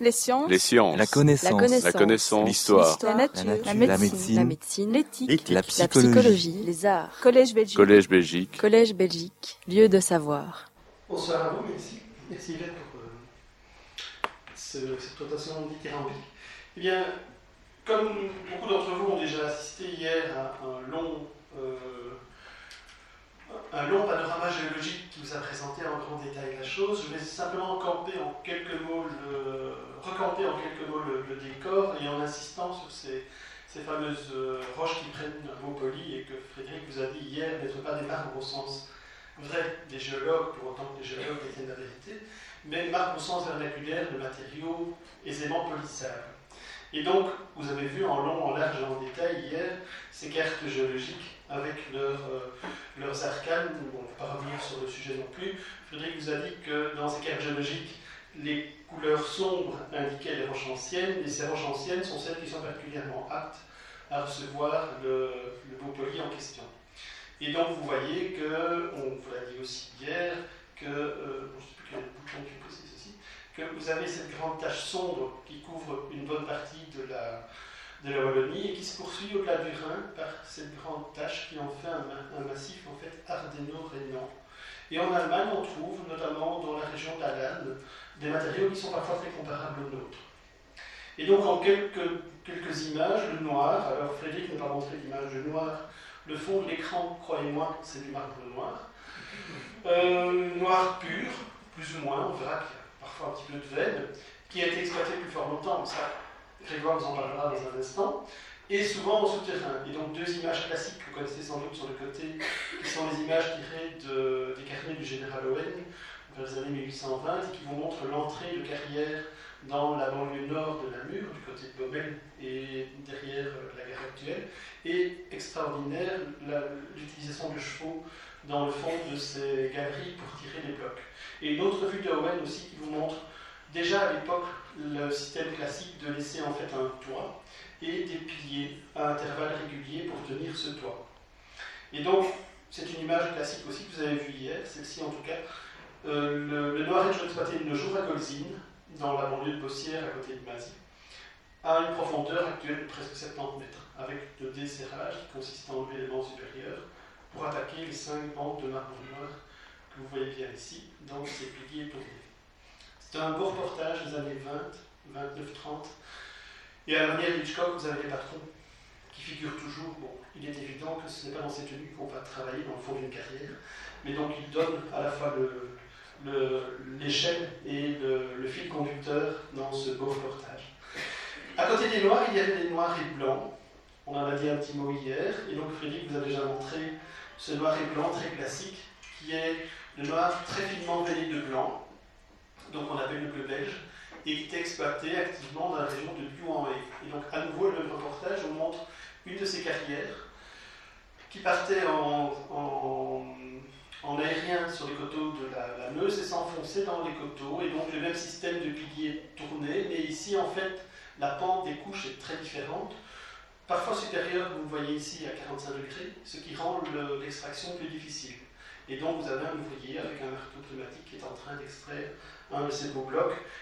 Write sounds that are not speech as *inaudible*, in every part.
Les sciences. Les sciences. La connaissance. La connaissance. L'histoire. La nature. La nature. La La médecine. médecine. La médecine. L'éthique. La La psychologie. psychologie. Les arts. Collège Belgique. Collège Belgique. Collège Belgique. Lieu de savoir. Bonsoir à vous, merci. Merci Yvette pour euh, ce- cette rotation dithyrambique. Eh bien, comme beaucoup d'entre vous ont déjà assisté hier à un long, euh, un long panorama géologique qui vous a présenté en grand détail la chose, je vais simplement camper en quelques mots le, recamper en quelques mots le, décor et en insistant sur ces, fameuses euh, roches qui prennent un mot poli et que Frédéric vous a dit hier n'être pas des marbres au sens vrai des géologues, pour autant que les géologues détiennent la vérité, mais marque au sens vernaculaire de matériaux aisément polissables. Et donc, vous avez vu en long, en large et en détail hier ces cartes géologiques avec leurs, euh, leurs arcanes. Bon, on ne va pas revenir sur le sujet non plus. Frédéric vous a dit que dans ces cartes géologiques, les couleurs sombres indiquaient les roches anciennes, et ces roches anciennes sont celles qui sont particulièrement aptes à recevoir le, le beau poli en question. Et donc vous voyez que, on vous l'a dit aussi hier, que, euh, je sais plus quel bouton ceci, que vous avez cette grande tache sombre qui couvre une bonne partie de la, de la Wallonie et qui se poursuit au-delà du Rhin par cette grande tache qui en fait un, ma- un massif en fait ardéno-régnant. Et en Allemagne, on trouve, notamment dans la région d'Alan, des matériaux qui sont parfois très comparables aux nôtres. Et donc en quelques, quelques images, le noir, alors Frédéric n'a pas montré l'image du noir, le fond de l'écran, croyez-moi, c'est du marbre noir. Euh, noir pur, plus ou moins, on verra qu'il y a parfois un petit peu de veine, qui a été exploité plus fort longtemps, ça, Grégoire vous en parlera dans un instant, et souvent au souterrain. Et donc deux images classiques que vous connaissez sans doute sur le côté, qui sont les images tirées de- des carnets du général Owen, vers les années 1820, et qui vous montrent l'entrée de carrière dans la banlieue nord de Namur, du côté de Bobel et derrière euh, la gare actuelle, et extraordinaire la- l'utilisation de chevaux dans le fond de ces galeries pour tirer les blocs. Et une autre vue de Owen aussi qui vous montre déjà à l'époque le système classique de laisser en fait un toit et des piliers à intervalles réguliers pour tenir ce toit. Et donc, c'est une image classique aussi que vous avez vue hier, celle-ci en tout cas. Euh, le, le noir est exploité de nos jours à Golzine, dans la banlieue de Bossière à côté de Mazie, à une profondeur actuelle de presque 70 mètres, avec le desserrage qui consiste à enlever les bancs supérieurs pour attaquer les cinq bancs de marbre noir que vous voyez bien ici, dans ces piliers tournés. C'est un beau reportage des années 20, 29, 30. Et à la manière d'Hitchcock, vous avez les patrons qui figurent toujours. Bon, il est évident que ce n'est pas dans ces tenues qu'on va travailler dans le fond d'une carrière, mais donc il donne à la fois le- le- l'échelle et le, le fil conducteur dans ce beau reportage. À côté des noirs, il y avait des noirs et blancs. On en a dit un petit mot hier, et donc Frédéric vous a déjà montré ce noir et blanc très classique, qui est le noir très finement veiné de blanc, donc on appelle le bleu belge, et est exploité activement dans la région de Buan-et. Et donc à nouveau, le même reportage, on montre une de ces carrières qui partait en, en, en aérien sur les coteaux de la, Meuse et s'enfonçait dans les coteaux, et donc le même système de piliers tourné, mais ici en fait la pente des couches est très différente, parfois supérieure, vous voyez ici, à 45 degrés, ce qui rend le- l'extraction plus difficile. Et donc vous avez un ouvrier avec un marteau pneumatique qui est en train d'extraire un de ces beaux.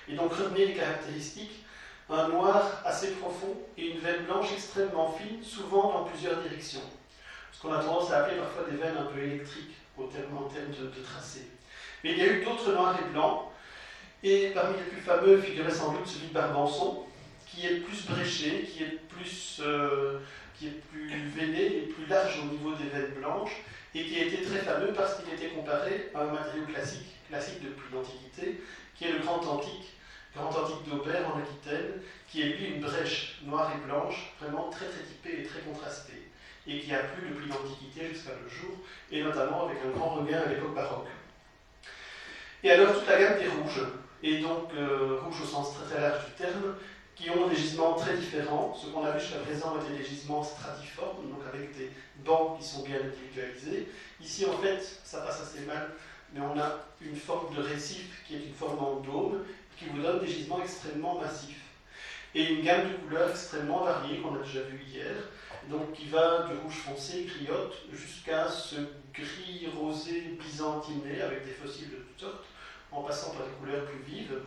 Et donc retenez les caractéristiques, un noir assez profond et une veine blanche extrêmement fine, souvent dans plusieurs directions. Ce qu'on a tendance à appeler parfois des veines un peu électriques au terme, en termes de, de tracé. Mais il y a eu d'autres noirs et blancs, et parmi les plus fameux figurait sans doute celui de Barbançon, qui est plus bréché, qui est plus, euh, qui est plus veiné et plus large au niveau des veines blanches, et qui a été très fameux parce qu'il était comparé à un matériau classique, classique depuis l'Antiquité, qui est le grand antique, grand antique d'Aubert en Aquitaine, qui est lui une brèche noire et blanche, vraiment très très typée et très contrastée, et qui a plu depuis l'Antiquité jusqu'à nos jours, et notamment avec un grand regain à l'époque baroque. Et alors toute la gamme des rouges, et donc euh, rouge au sens très très large du terme, qui ont des gisements très différents. Ce qu'on a vu jusqu'à présent étaient des gisements stratiformes, donc avec des bancs qui sont bien individualisés. Ici, en fait, ça passe assez mal, mais on a une forme de récif qui est une forme en dôme, qui vous donne des gisements extrêmement massifs. Et une gamme de couleurs extrêmement variée qu'on a déjà vu hier, donc qui va du rouge foncé, griotte, jusqu'à ce gris rosé byzantiné avec des fossiles de toutes sortes, en passant par des couleurs plus vives.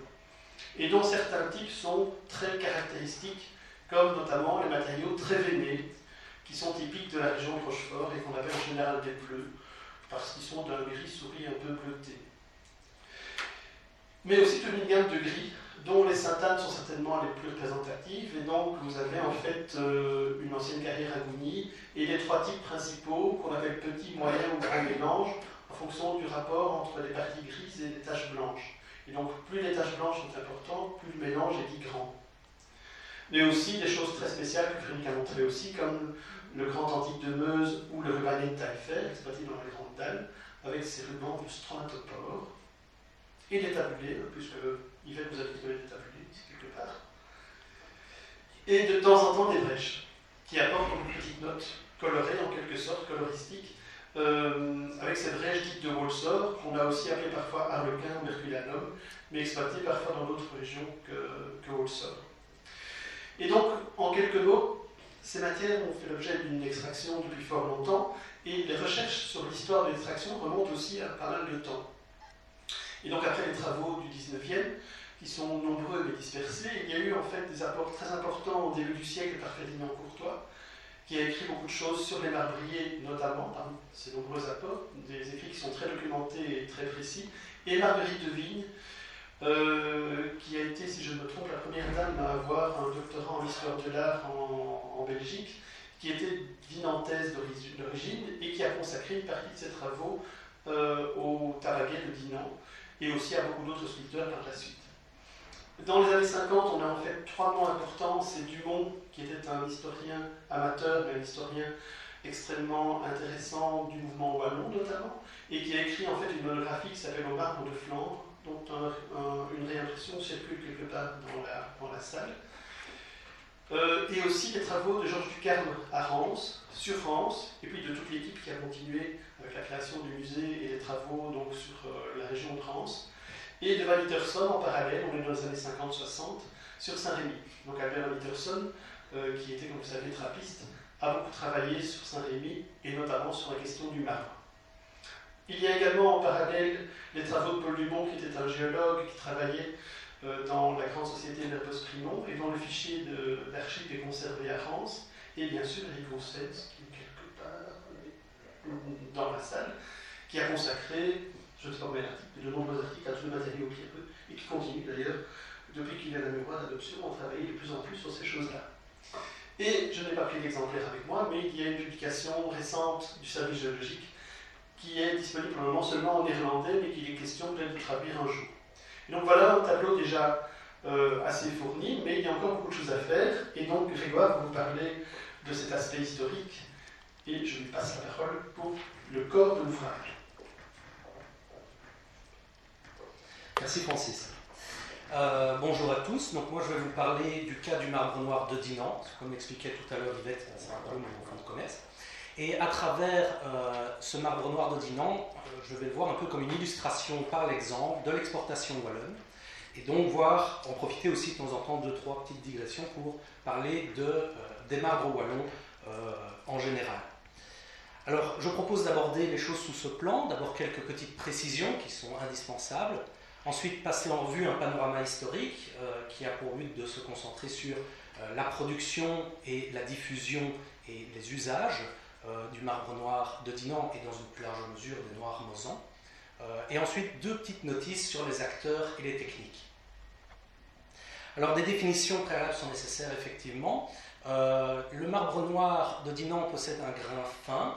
et dont certains types sont très caractéristiques, comme notamment les matériaux très veinés, qui sont typiques de la région de Rochefort et qu'on appelle en général des bleus, parce qu'ils sont d'un gris souris un peu bleuté. Mais aussi toute une gamme de gris, dont les syntanes sont certainement les plus représentatives, et donc vous avez en fait euh, une ancienne carrière à Gougny, et les trois types principaux qu'on appelle petit, moyen ou grand mélange, en fonction du rapport entre les parties grises et les taches blanches. Et donc plus les taches blanches sont importantes, plus le mélange est dit grand. Mais aussi des choses très spéciales que Frédéric a montré aussi, comme le grand antique de Meuse ou le rubané de Taillefer, exploité dans les grandes dalles, avec ses rubans de stromatopore, et des tabulés, puisque Yvette vous a dit des tabulés quelque part, et de temps en temps des brèches, qui apportent une petite note colorée, en quelque sorte, coloristique, euh, avec cette brèche dite de Wolsor, qu'on a aussi appelée parfois Arlequin ou Merculanum, mais exploitée parfois dans d'autres régions que, que Et donc, en quelques mots, ces matières ont fait l'objet d'une extraction depuis fort longtemps, et les recherches sur l'histoire de l'extraction remontent aussi à pas mal de temps. Et donc après les travaux du 19e, qui sont nombreux mais dispersés, il y a eu en fait des apports très importants au début du siècle par Ferdinand Courtois, qui a écrit beaucoup de choses sur les marbriers notamment, parmi ces nombreux apports, des écrits qui sont très documentés et très précis, et Marguerite de Vigne, euh, qui a été, si je ne me trompe, la première dame à avoir un doctorat en histoire de l'art en, Belgique, qui était vinantaise d'origine et qui a consacré une partie de ses travaux euh, au Taraguet de Dinan et aussi à beaucoup d'autres sculpteurs par la suite. Dans les années 50, on a en fait trois noms importants. C'est Dumont, qui était un historien amateur, mais un historien extrêmement intéressant du mouvement wallon notamment, et qui a écrit en fait une monographie qui s'appelle Au marbre de Flandre, une réimpression circule quelque part dans la, salle. Euh, et aussi les travaux de Georges Ducarme à Reims, sur France, et puis de toute l'équipe qui a continué avec la création du musée et les travaux donc, sur euh, la région de Reims, et de Van en parallèle, on est dans les années 50-60, sur Saint-Rémy. Donc Albert Van euh, qui était, comme vous savez, trappiste, a beaucoup travaillé sur Saint-Rémy, et notamment sur la question du marbre. Il y a également en parallèle les travaux de Paul Dumont, qui était un géologue qui travaillait euh, dans la grande société de la Post-Primon, et dont le fichier d'archives est conservé à France, et bien sûr Eric Rousset, qui est quelque part euh, dans la salle, qui a consacré, je remets l'article, de nombreux articles à tous les matériaux qui peu, et qui continue d'ailleurs, depuis qu'il y a la mémoire d'adoption, à travailler de plus en plus sur ces choses-là. Et je n'ai pas pris l'exemplaire avec moi, mais il y a une publication récente du service géologique qui est disponible pour le moment seulement en néerlandais, mais qu'il est question peut-être de traduire un jour donc voilà un tableau déjà euh, assez fourni, mais il y a encore beaucoup de choses à faire. Et donc Grégoire va vous parler de cet aspect historique. Et je lui passe la parole pour le corps de l'ouvrage. Merci Francis. Euh, bonjour à tous. Donc moi je vais vous parler du cas du marbre noir de Dinan. Comme l'expliquait tout à l'heure Yvette, c'est un peu mon fond de commerce. Et à travers euh, ce marbre noir de Dinan, je vais le voir un peu comme une illustration par l'exemple de l'exportation wallonne, et donc voir, en profiter aussi de temps en temps, deux, trois petites digressions pour parler de, euh, des marbres wallons euh, en général. Alors, je propose d'aborder les choses sous ce plan, d'abord quelques petites précisions qui sont indispensables, ensuite passer en revue un panorama historique euh, qui a pour but de se concentrer sur la production et la diffusion et les usages. euh, du marbre noir de Dinan et dans une plus large mesure des noirs mosans. Euh, et ensuite deux petites notices sur les acteurs et les techniques. Alors des définitions préalables sont nécessaires effectivement. Euh, le marbre noir de Dinan possède un grain fin,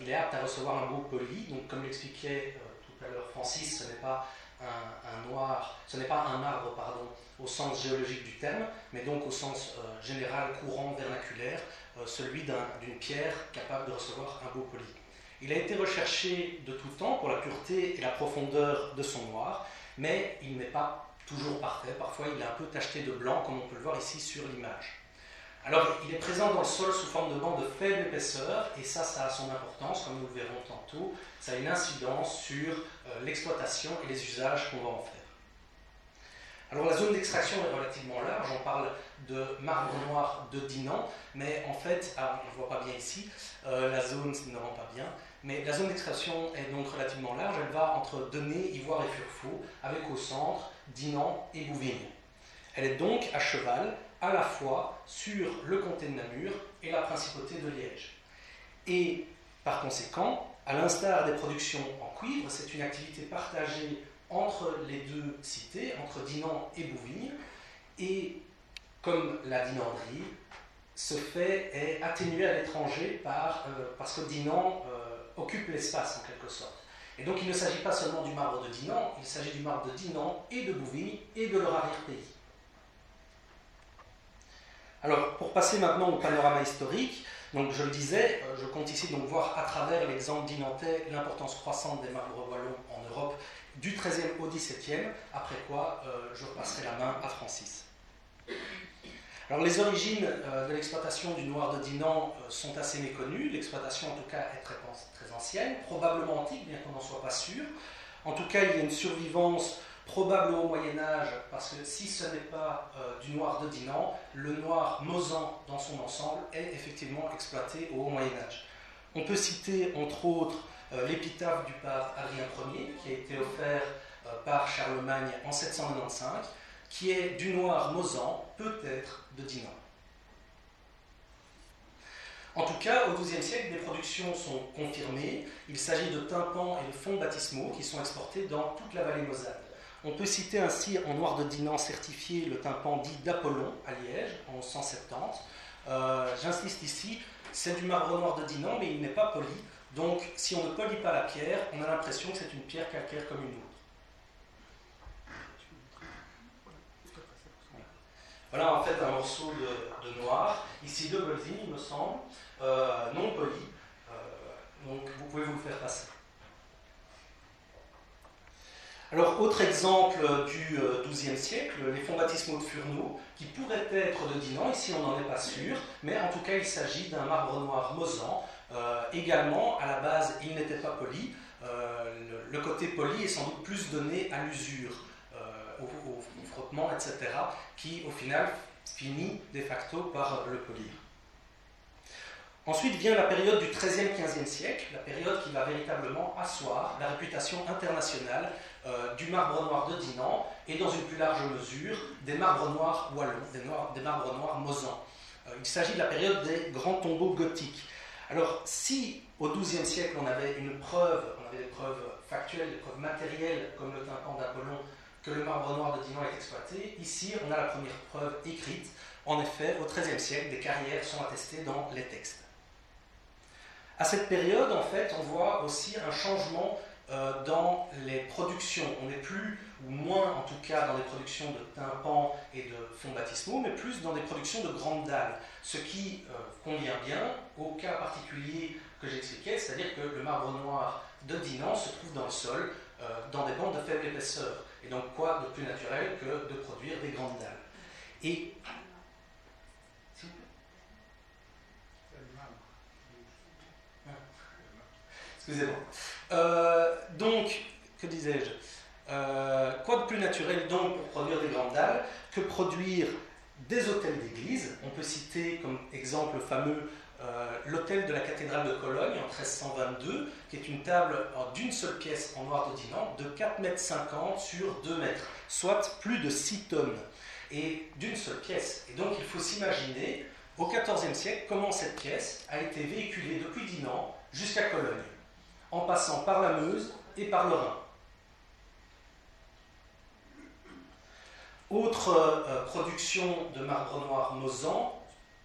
il est apte à recevoir un goût poli, donc comme l'expliquait tout à l'heure Francis, ce n'est pas un, noir, ce n'est pas un marbre pardon, au sens géologique du terme, mais donc au sens général, courant, vernaculaire, euh, celui d'une pierre capable de recevoir un beau poli. Il a été recherché de tout temps pour la pureté et la profondeur de son noir, mais il n'est pas toujours parfait. Parfois, il est un peu tacheté de blanc, comme on peut le voir ici sur l'image. Alors, il est présent dans le sol sous forme de bancs de faible épaisseur, et ça, ça a son importance, comme nous le verrons tantôt. Ça a une incidence sur euh, l'exploitation et les usages qu'on va en faire. Alors la zone d'extraction est relativement large, on parle de marbre noir de Dinan, mais en fait, ah, on ne voit pas bien ici, euh, la zone ne rend pas bien, mais la zone d'extraction est donc relativement large, elle va entre Dené, Ivoire et Furfaux, avec au centre Dinan et Bouvigne. Elle est donc à cheval à la fois sur le comté de Namur et la principauté de Liège. Et par conséquent, à l'instar des productions en cuivre, c'est une activité partagée entre les deux cités, entre Dinan et Bouvignes, et comme la dinanderie, ce fait est atténué à l'étranger euh, parce que Dinan euh, occupe l'espace en quelque sorte. Et donc il ne s'agit pas seulement du marbre de Dinan, il s'agit du marbre de Dinan et de Bouvigny et de leur arrière-pays. Alors pour passer maintenant au panorama historique, donc je le disais, euh, je compte ici donc voir à travers l'exemple dinantais l'importance croissante des marbres wallons en Europe du XIIIe au XVIIe, après quoi euh, je passerai la main à Francis. Alors les origines euh, de l'exploitation du noir de Dinan sont assez méconnues, l'exploitation en tout cas est très, très ancienne, probablement antique, bien qu'on n'en soit pas sûr. En tout cas, il y a une survivance probable au Moyen Âge, parce que si ce n'est pas euh, du noir de Dinan, le noir mosan dans son ensemble est effectivement exploité au Moyen Âge. On peut citer entre autres euh, l'épitaphe du pape Adrien Ier, qui a été offert euh, par Charlemagne en 795, qui est du noir mosan, peut-être de Dinan. En tout cas, au XIIe siècle, des productions sont confirmées. Il s'agit de tympans et de fonds baptismaux qui sont exportés dans toute la vallée moselle. On peut citer ainsi en noir de Dinan certifié le tympan dit d'Apollon à Liège en 170. Euh, j'insiste ici, c'est du marbre noir de Dinan, mais il n'est pas poli. Donc, si on ne polit pas la pierre, on a l'impression que c'est une pierre calcaire comme une autre. Voilà en fait un morceau de, noir, ici de Bolzine, il me semble, euh, non poli. Euh, donc, vous pouvez vous le faire passer. Alors, autre exemple du XIIe euh, siècle, les fonds baptismaux de Furneaux, qui pourraient être de Dinan, ici on n'en est pas sûr, mais en tout cas il s'agit d'un marbre noir mosan. Euh, également, à la base, il n'était pas poli. Euh, le, côté poli est sans doute plus donné à l'usure, au, frottement, etc., qui au final finit de facto par le polir. Ensuite vient la période du XIIIe, XVe siècle, la période qui va véritablement asseoir la réputation internationale euh, du marbre noir de Dinan et dans une plus large mesure des marbres noirs wallons, des, marbres noirs mosans. Euh, il s'agit de la période des grands tombeaux gothiques. Alors si au XIIe siècle on avait une preuve, on avait des preuves factuelles, des preuves matérielles comme le tympan d'Apollon que le marbre noir de Dinan est exploité, ici on a la première preuve écrite. En effet, au XIIIe siècle, des carrières sont attestées dans les textes. À cette période, en fait, on voit aussi un changement euh, dans les productions. On n'est plus, ou moins en tout cas, dans les productions de tympans et de fonds baptismaux, mais plus dans des productions de grandes dalles. Ce qui euh, convient bien au cas particulier que j'expliquais, c'est-à-dire que le marbre noir de Dinan se trouve dans le sol, euh, dans des bandes de faible épaisseur. Et donc, quoi de plus naturel que de produire des grandes dalles? Excusez-moi. Euh, donc, que disais-je euh, Quoi de plus naturel donc pour produire des grandes dalles que produire des hôtels d'église? On peut citer comme exemple fameux euh, l'hôtel de la cathédrale de Cologne en 1322, qui est une table d'une seule pièce en noir de Dinan de 4,50 mètres sur 2 mètres, soit plus de 6 tonnes, et d'une seule pièce. Et donc il faut s'imaginer au XIVe siècle comment cette pièce a été véhiculée depuis Dinan jusqu'à Cologne en passant par la Meuse et par le Rhin. Autre euh, production de marbre noir mosan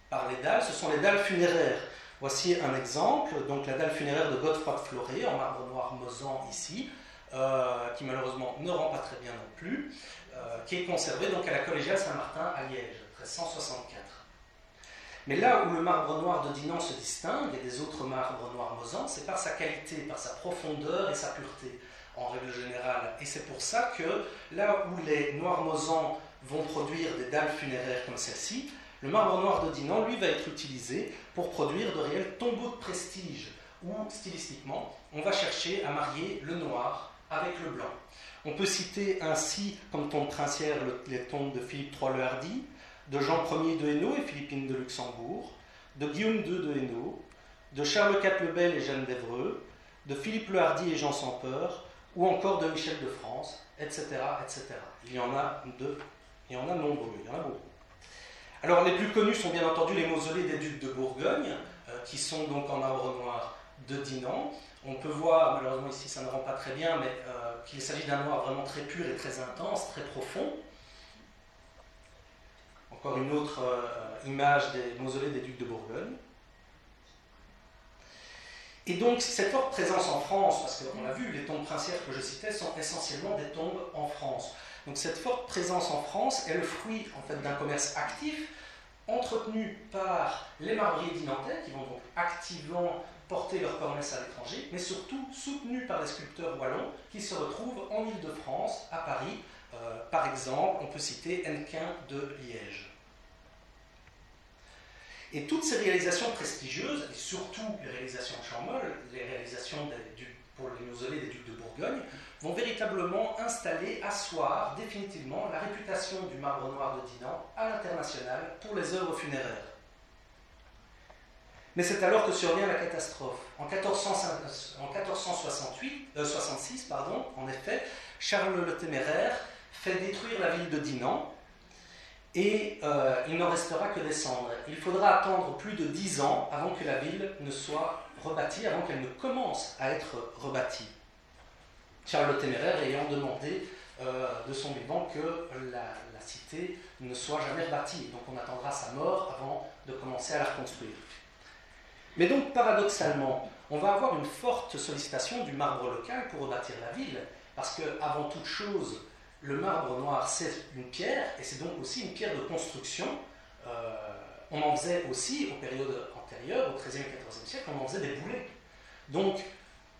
par les dalles, ce sont les dalles funéraires. Voici un exemple, donc la dalle funéraire de Godefroy de Floré en marbre noir mosan ici, euh, qui malheureusement ne rend pas très bien non plus, euh, qui est conservée donc à la collégiale Saint-Martin à Liège, 1364. Mais là où le marbre noir de Dinan se distingue des autres marbres noirs mosans, c'est par sa qualité, par sa profondeur et sa pureté, en règle générale. Et c'est pour ça que là où les noirs mosans vont produire des dalles funéraires comme celle-ci, le marbre noir de Dinan, lui, va être utilisé pour produire de réels tombeaux de prestige, où, stylistiquement, on va chercher à marier le noir avec le blanc. On peut citer ainsi, comme tombe princière, les tombes de Philippe III le Hardy, de Jean Ier de Hainaut et Philippine de Luxembourg, de Guillaume II de Hainaut, de Charles IV le Bel et Jeanne d'Evreux, de Philippe le Hardy et Jean sans peur, ou encore de Michel de France, etc., etc. Il y en a de Il y en a nombreux, il y en a beaucoup. Alors les plus connus sont bien entendu les mausolées des ducs de Bourgogne, qui sont donc en marbre noir de Dinan. On peut voir, malheureusement ici ça ne rend pas très bien, mais qu'il s'agit d'un noir vraiment très pur et très intense, très profond. Encore une autre image des mausolées des ducs de Bourgogne. Et donc, cette forte présence en France, parce qu'on l'a vu, les tombes princières que je citais sont essentiellement des tombes en France. Donc, cette forte présence en France est le fruit en fait, d'un commerce actif, entretenu par les marbriers dinantais, qui vont donc activement porter leur commerce à l'étranger, mais surtout soutenu par les sculpteurs wallons qui se retrouvent en Ile-de-France, à Paris. Euh, par exemple, on peut citer Hennequin de Liège. Et toutes ces réalisations prestigieuses, et surtout les réalisations de Champmol, les réalisations pour les mausolées des ducs de Bourgogne, vont véritablement installer, asseoir définitivement la réputation du marbre noir de Dinan à l'international pour les œuvres funéraires. Mais c'est alors que survient la catastrophe. En, 1468, 66, euh, pardon, en effet, Charles le Téméraire fait détruire la ville de Dinan et euh, il n'en restera que des cendres. Il faudra attendre plus de dix ans avant que la ville ne soit rebâtie, avant qu'elle ne commence à être rebâtie. Charles le Téméraire ayant demandé euh, de son vivant que la, cité ne soit jamais rebâtie. Donc on attendra sa mort avant de commencer à la reconstruire. Mais donc paradoxalement, on va avoir une forte sollicitation du marbre local pour rebâtir la ville, parce que avant toute chose, le marbre noir, c'est une pierre, et c'est donc aussi une pierre de construction. Euh, on en faisait aussi, aux périodes antérieures, au XIIIe et XIVe siècle, on en faisait des boulets. Donc,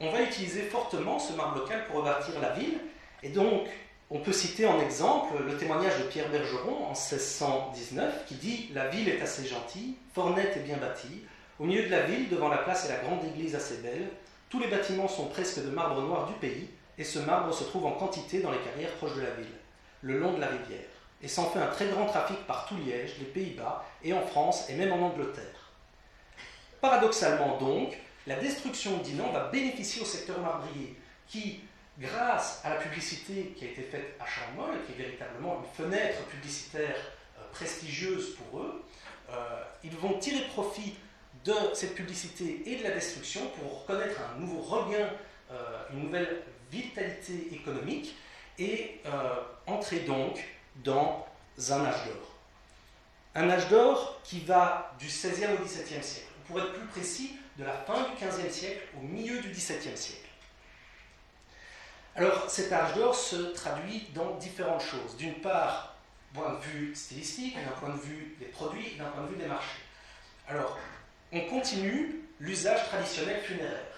on va utiliser fortement ce marbre local pour rebâtir la ville, et donc, on peut citer en exemple le témoignage de Pierre Bergeron en 1619 qui dit La ville est assez gentille, fort nette et bien bâtie. Au milieu de la ville, devant la place et la grande église assez belle, tous les bâtiments sont presque de marbre noir du pays, et ce marbre se trouve en quantité dans les carrières proches de la ville, le long de la rivière, et s'en fait un très grand trafic par tout Liège, les Pays-Bas, et en France, et même en Angleterre. Paradoxalement donc, la destruction d'Inan va bénéficier au secteur marbrier, qui, grâce à la publicité qui a été faite à Champmol, qui est véritablement une fenêtre publicitaire euh, prestigieuse pour eux, euh, ils vont tirer profit de cette publicité et de la destruction pour connaître un nouveau regain, euh, une nouvelle vitalité économique et euh, entrer donc dans un âge d'or. Un âge d'or qui va du XVIe au XVIIe siècle. Pour être plus précis, de la fin du XVe siècle au milieu du XVIIe siècle. Alors cet âge d'or se traduit dans différentes choses. D'une part, point de vue stylistique, d'un point de vue des produits, d'un point de vue des marchés. Alors, on continue l'usage traditionnel funéraire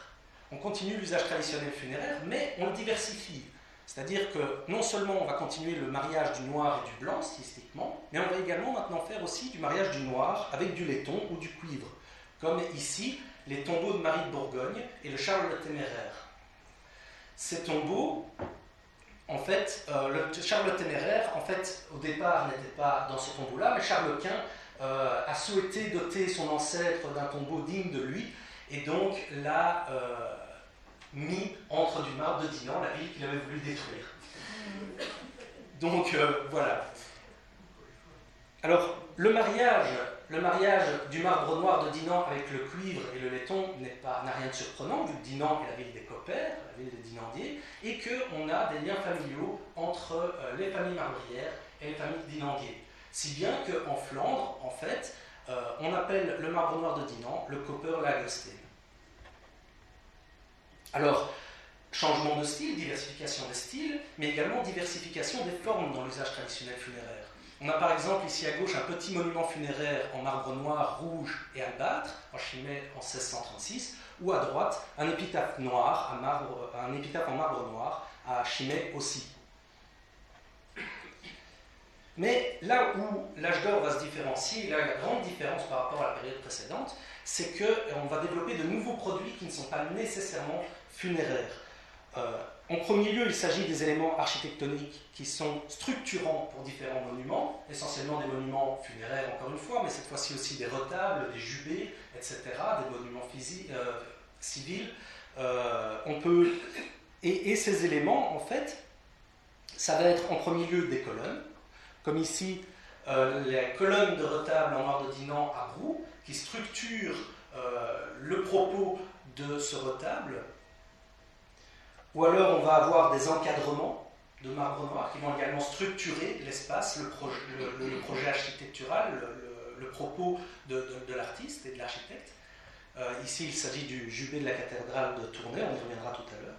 on continue l'usage traditionnel funéraire, mais on le diversifie. C'est-à-dire que non seulement on va continuer le mariage du noir et du blanc stylistiquement, mais on va également maintenant faire aussi du mariage du noir avec du laiton ou du cuivre, comme ici les tombeaux de Marie de Bourgogne et le Charles le Téméraire. Ces tombeaux, en fait, euh, le Charles le Téméraire, en fait, au départ n'était pas dans ce tombeau-là, mais Charles Quint euh, a souhaité doter son ancêtre d'un tombeau digne de lui, et donc euh, mis entre du marbre de Dinan, la ville qu'il avait voulu détruire. Donc euh, voilà. Alors le mariage, le mariage du marbre noir de Dinan avec le cuivre et le laiton n'a rien de surprenant, vu que Dinan est la ville des Coppères, la ville des Dinandiers, et qu'on a des liens familiaux entre euh, les familles marbrières et les familles Dinandiers. Si bien qu'en Flandre, en fait, euh, on appelle le marbre noir de Dinan le Copper Lagerstein. Alors, changement de style, diversification des styles, mais également diversification des formes dans l'usage traditionnel funéraire. On a par exemple ici à gauche un petit monument funéraire en marbre noir, rouge et albâtre, en Chimay en 1636, ou à droite un épitaphe noir, à marbre, un épitaphe en marbre noir à Chimay aussi. Mais là où l'âge d'or va se différencier, là la grande différence par rapport à la période précédente, c'est qu'on euh, va développer de nouveaux produits qui ne sont pas nécessairement funéraires. Euh, en premier lieu, il s'agit des éléments architectoniques qui sont structurants pour différents monuments, essentiellement des monuments funéraires encore une fois, mais cette fois-ci aussi des retables, des jubés, etc., des monuments euh, civils. on peut... et ces éléments, en fait, ça va être en premier lieu des colonnes, comme ici euh, les colonnes de retable en noir de Dinan à Brou, qui structurent euh, le propos de ce retable. Ou alors on va avoir des encadrements de marbre noir qui vont également structurer l'espace, le, projet architectural, le, propos de, l'artiste et de l'architecte. Euh, ici, il s'agit du jubé de la cathédrale de Tournai, on y reviendra tout à l'heure.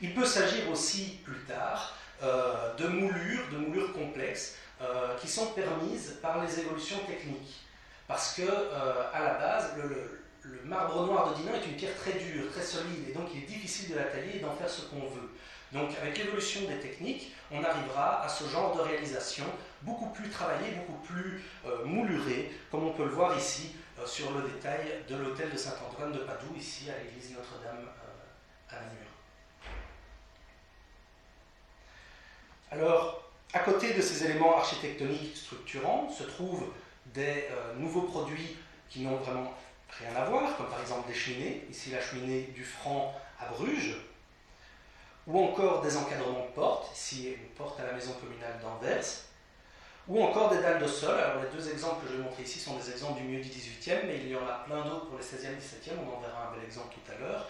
Il peut s'agir aussi plus tard de moulures, de moulures complexes, euh, qui sont permises par les évolutions techniques. Parce que, euh, à la base, le, marbre noir de Dinan est une pierre très dure, très solide, et donc il est difficile de la tailler et d'en faire ce qu'on veut. Donc, avec l'évolution des techniques, on arrivera à ce genre de réalisation beaucoup plus travaillée, beaucoup plus euh, moulurée, comme on peut le voir ici sur le détail de l'hôtel de Saint-Antoine de Padoue, ici à l'église Notre-Dame à Namur. Alors, à côté de ces éléments architectoniques structurants se trouvent des euh, nouveaux produits qui n'ont vraiment rien à voir, comme par exemple des cheminées, ici la cheminée du Franc à Bruges, ou encore des encadrements de portes, ici une porte à la maison communale d'Anvers, ou encore des dalles de sol. Alors les deux exemples que je vais montrer ici sont des exemples du milieu du 18e, mais il y en a plein d'autres pour les 16e et 17e, on en verra un bel exemple tout à l'heure.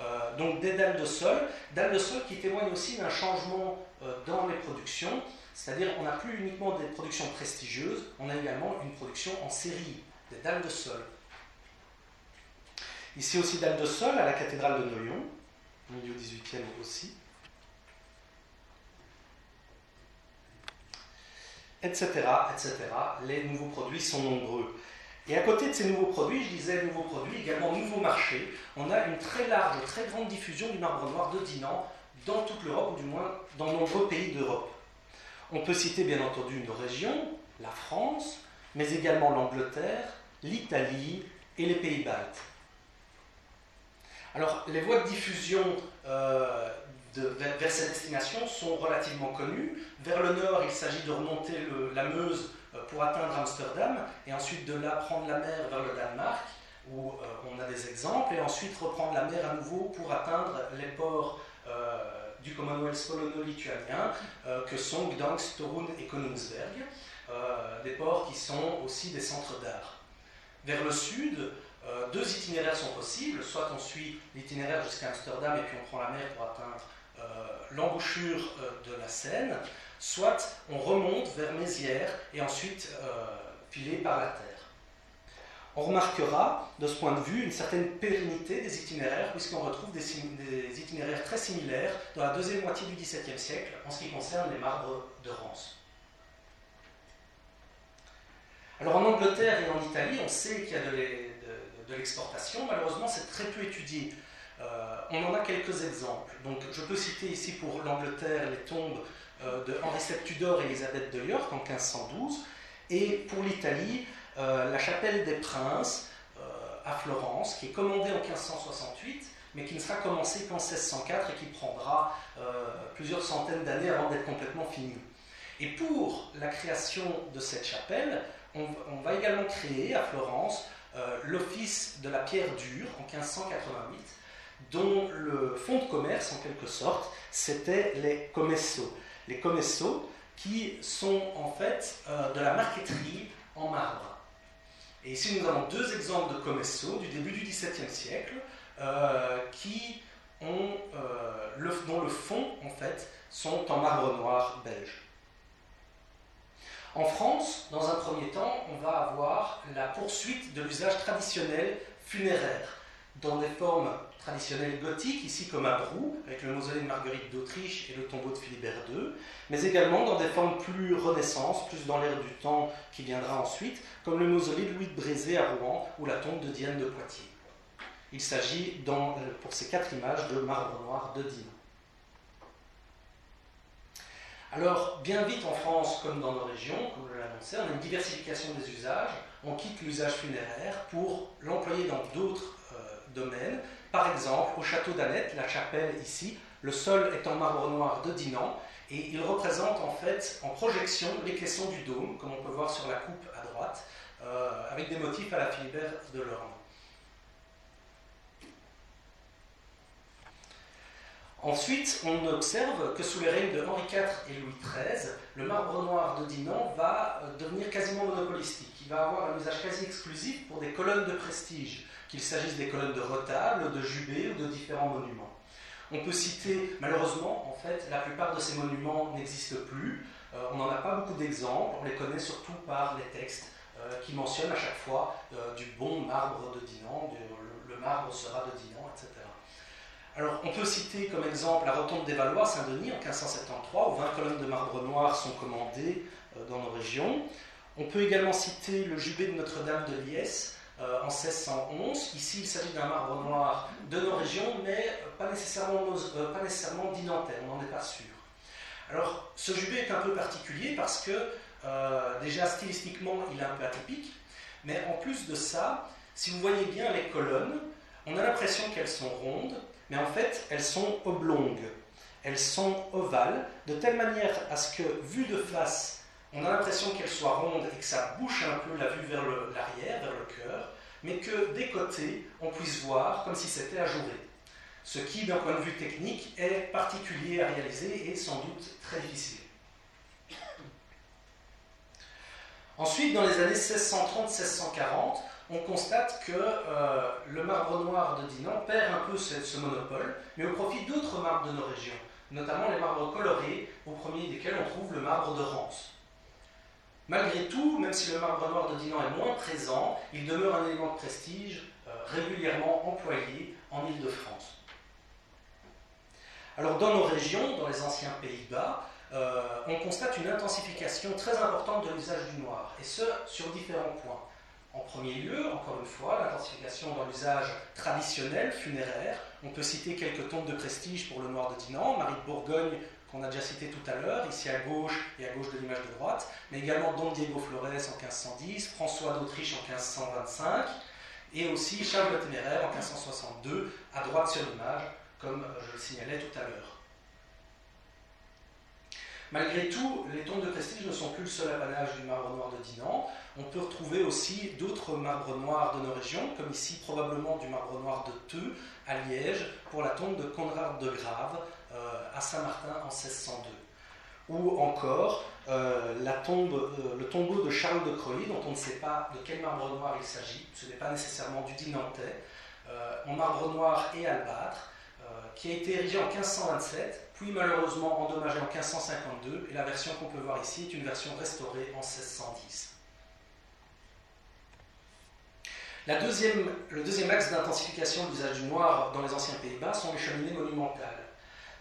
Euh, donc des dalles de sol, dalles de sol qui témoignent aussi d'un changement dans les productions, c'est-à-dire on n'a plus uniquement des productions prestigieuses, on a également une production en série, des dalles de sol. Ici aussi dalles de sol à la cathédrale de Noyon, milieu 18e aussi. Etc., etc. Les nouveaux produits sont nombreux. Et à côté de ces nouveaux produits, je disais nouveaux produits, également nouveaux marchés, on a une très large, très grande diffusion du marbre noir de Dinan dans toute l'Europe, ou du moins dans nombreux pays d'Europe. On peut citer bien entendu nos régions, la France, mais également l'Angleterre, l'Italie et les pays baltes. Alors, les voies de diffusion euh, vers, ces destinations sont relativement connues. Vers le nord, il s'agit de remonter la Meuse euh, pour atteindre Amsterdam, et ensuite de là prendre la mer vers le Danemark, où euh, on a des exemples, et ensuite reprendre la mer à nouveau pour atteindre les ports du Commonwealth polono-lituanien, que sont Gdansk, Torun et Königsberg, des ports qui sont aussi des centres d'art. Vers le sud, deux itinéraires sont possibles, soit on suit l'itinéraire jusqu'à Amsterdam et puis on prend la mer pour atteindre l'embouchure de la Seine, soit on remonte vers Mézières et ensuite euh, filé par la terre. On remarquera, de ce point de vue, une certaine pérennité des itinéraires, puisqu'on retrouve des, itinéraires très similaires dans la deuxième moitié du XVIIe siècle en ce qui concerne les marbres de Rance. Alors en Angleterre et en Italie, on sait qu'il y a de l'exportation, malheureusement c'est très peu étudié. Euh, on en a quelques exemples. Donc je peux citer ici pour l'Angleterre les tombes euh, de Henri et Elisabeth de York en 1512, et pour l'Italie, euh, la chapelle des Princes euh, à Florence, qui est commandée en 1568, mais qui ne sera commencée qu'en 1604 et qui prendra plusieurs centaines d'années avant d'être complètement finie. Et pour la création de cette chapelle, on, va également créer à Florence l'Office de la pierre dure en 1588, dont le fonds de commerce, en quelque sorte, c'était les commesso les commesso, qui sont en fait euh, de la marqueterie en marbre. Et ici, nous avons deux exemples de commesso du début du XVIIe siècle, euh, qui ont, euh, dont le fond, en fait, sont en marbre noir belge. En France, dans un premier temps, on va avoir la poursuite de l'usage traditionnel funéraire, dans des formes traditionnelle gothique, ici comme à Brou, avec le mausolée de Marguerite d'Autriche et le tombeau de Philibert II, mais également dans des formes plus renaissance, plus dans l'ère du temps qui viendra ensuite, comme le mausolée de Louis de Brézé à Rouen ou la tombe de Diane de Poitiers. Il s'agit pour ces quatre images de marbre noir de Dinan. Alors, bien vite en France, comme dans nos régions, comme je annoncé, on a une diversification des usages. On quitte l'usage funéraire pour l'employer dans d'autres euh, domaines, par exemple, au château d'Annette, la chapelle ici, le sol est en marbre noir de Dinan, et il représente en fait en projection les caissons du dôme, comme on peut voir sur la coupe à droite, euh, avec des motifs à la Philibert de Lorme. Ensuite, on observe que sous les règnes de Henri IV et Louis XIII, le marbre noir de Dinan va euh, devenir quasiment monopolistique. Il va avoir un usage quasi exclusif pour des colonnes de prestige, qu'il s'agisse des colonnes de retable, de jubé ou de différents monuments. On peut citer, malheureusement, en fait, la plupart de ces monuments n'existent plus. Euh, on n'en a pas beaucoup d'exemples, on les connaît surtout par les textes euh, qui mentionnent à chaque fois du bon marbre de Dinan, le, marbre sera de Dinan, etc. Alors, on peut citer comme exemple la rotonde des Valois, Saint-Denis, en 1573, où 20 colonnes de marbre noir sont commandées euh, dans nos régions. On peut également citer le jubé de Notre-Dame de Liesse, euh, en 1611. Ici, il s'agit d'un marbre noir de nos régions, mais pas nécessairement, euh, pas nécessairement dinantais, on n'en est pas sûr. Alors, ce jubé est un peu particulier parce que, déjà stylistiquement, il est un peu atypique, mais en plus de ça, si vous voyez bien les colonnes, on a l'impression qu'elles sont rondes, mais en fait, elles sont oblongues, elles sont ovales, de telle manière à ce que, vues de face, on a l'impression qu'elles soient rondes et que ça bouche un peu la vue vers l'arrière, vers le cœur, mais que des côtés, on puisse voir comme si c'était ajouré. Ce qui, d'un point de vue technique, est particulier à réaliser et sans doute très difficile. Ensuite, dans les années 1630-1640, on constate que euh, le marbre noir de Dinan perd un peu ce, monopole, mais au profit d'autres marbres de nos régions, notamment les marbres colorés, au premier desquels on trouve le marbre de Rance. Malgré tout, même si le marbre noir de Dinan est moins présent, il demeure un élément de prestige euh, régulièrement employé en Ile-de-France. Alors dans nos régions, dans les anciens Pays-Bas, euh, on constate une intensification très importante de l'usage du noir, et ce sur différents points. En premier lieu, encore une fois, l'intensification dans l'usage traditionnel, funéraire. On peut citer quelques tombes de prestige pour le noir de Dinan, Marie de Bourgogne, qu'on a déjà cité tout à l'heure, ici à gauche et à gauche de l'image de droite, mais également Don Diego Flores en 1510, François d'Autriche en 1525, et aussi Charles le Téméraire en 1562, à droite sur l'image, comme je le signalais tout à l'heure. Malgré tout, les tombes de prestige ne sont plus le seul apanage du marbre noir de Dinan. On peut retrouver aussi d'autres marbres noirs de nos régions, comme ici probablement du marbre noir de Theux, à Liège, pour la tombe de Conrad de Grave, euh, à Saint-Martin en 1602. Ou encore euh, euh, le tombeau de Charles de Croy, dont on ne sait pas de quel marbre noir il s'agit, ce n'est pas nécessairement du dinantais, en marbre noir et albâtre, qui a été érigé en 1527 puis malheureusement endommagé en 1552, et la version qu'on peut voir ici est une version restaurée en 1610. La deuxième, le deuxième axe d'intensification de l'usage du noir dans les anciens Pays-Bas sont les cheminées monumentales.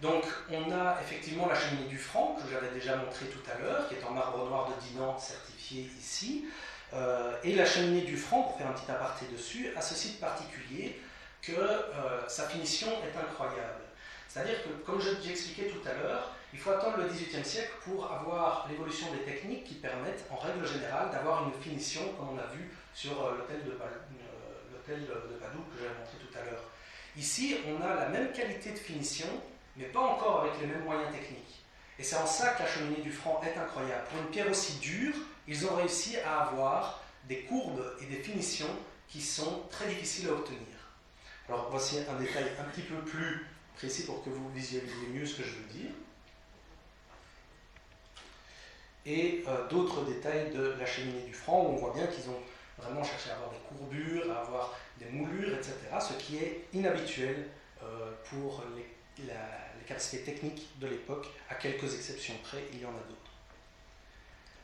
Donc on a effectivement la cheminée du Franc, que j'avais déjà montré tout à l'heure, qui est en marbre noir de Dinan certifié ici. Euh, et la cheminée du Franc, pour faire un petit aparté dessus, a ce site particulier que euh, sa finition est incroyable. C'est-à-dire que, comme j'ai expliqué tout à l'heure, il faut attendre le XVIIIe siècle pour avoir l'évolution des techniques qui permettent, en règle générale, d'avoir une finition, comme on a vu sur euh, l'hôtel de, de Padoue que j'avais montré tout à l'heure. Ici, on a la même qualité de finition, mais pas encore avec les mêmes moyens techniques. Et c'est en ça que la cheminée du franc est incroyable. Pour une pierre aussi dure, ils ont réussi à avoir des courbes et des finitions qui sont très difficiles à obtenir. Alors voici un détail un petit peu plus précis pour que vous visualisiez mieux ce que je veux dire. Et euh, d'autres détails de la cheminée du franc, où on voit bien qu'ils ont vraiment cherché à avoir des courbures, à avoir des moulures, etc., ce qui est inhabituel euh, pour les, les, capacités techniques de l'époque, à quelques exceptions près, il y en a d'autres.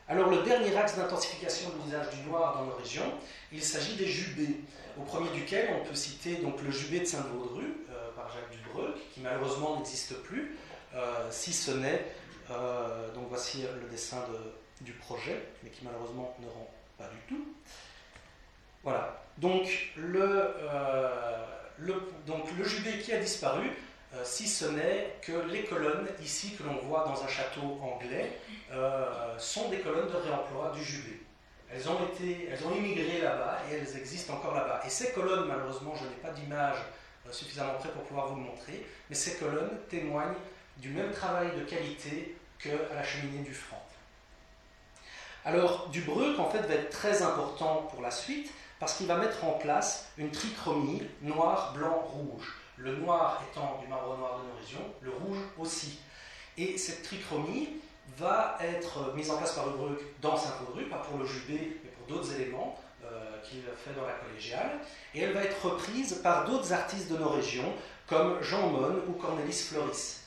Alors le dernier axe d'intensification de l'usage du noir dans nos régions, il s'agit des jubés, au premier duquel on peut citer donc le jubé de Sainte-Vaudru, Jacques Dubreuil, qui malheureusement n'existe plus, euh, si ce n'est, euh, donc voici le dessin du projet, mais qui malheureusement ne rend pas du tout. Voilà, donc le, euh, le, donc le jubé qui a disparu, si ce n'est que les colonnes ici que l'on voit dans un château anglais sont des colonnes de réemploi du jubé. Elles ont, été, elles ont immigré là-bas et elles existent encore là-bas. Et ces colonnes, malheureusement, je n'ai pas d'image euh, suffisamment près pour pouvoir vous le montrer, mais ces colonnes témoignent du même travail de qualité qu'à la cheminée du franc. Alors, Dubreuil, en fait, va être très important pour la suite, parce qu'il va mettre en place une trichromie noir, blanc, rouge. Le noir étant du marbre noir de nos régions, le rouge aussi. Et cette trichromie va être mise en place par le dans Saint-Audru, pas pour le Jubé, mais pour d'autres éléments euh, qu'il fait dans la collégiale. Et elle va être reprise par d'autres artistes de nos régions, comme Jean Mon ou Cornelis Floris.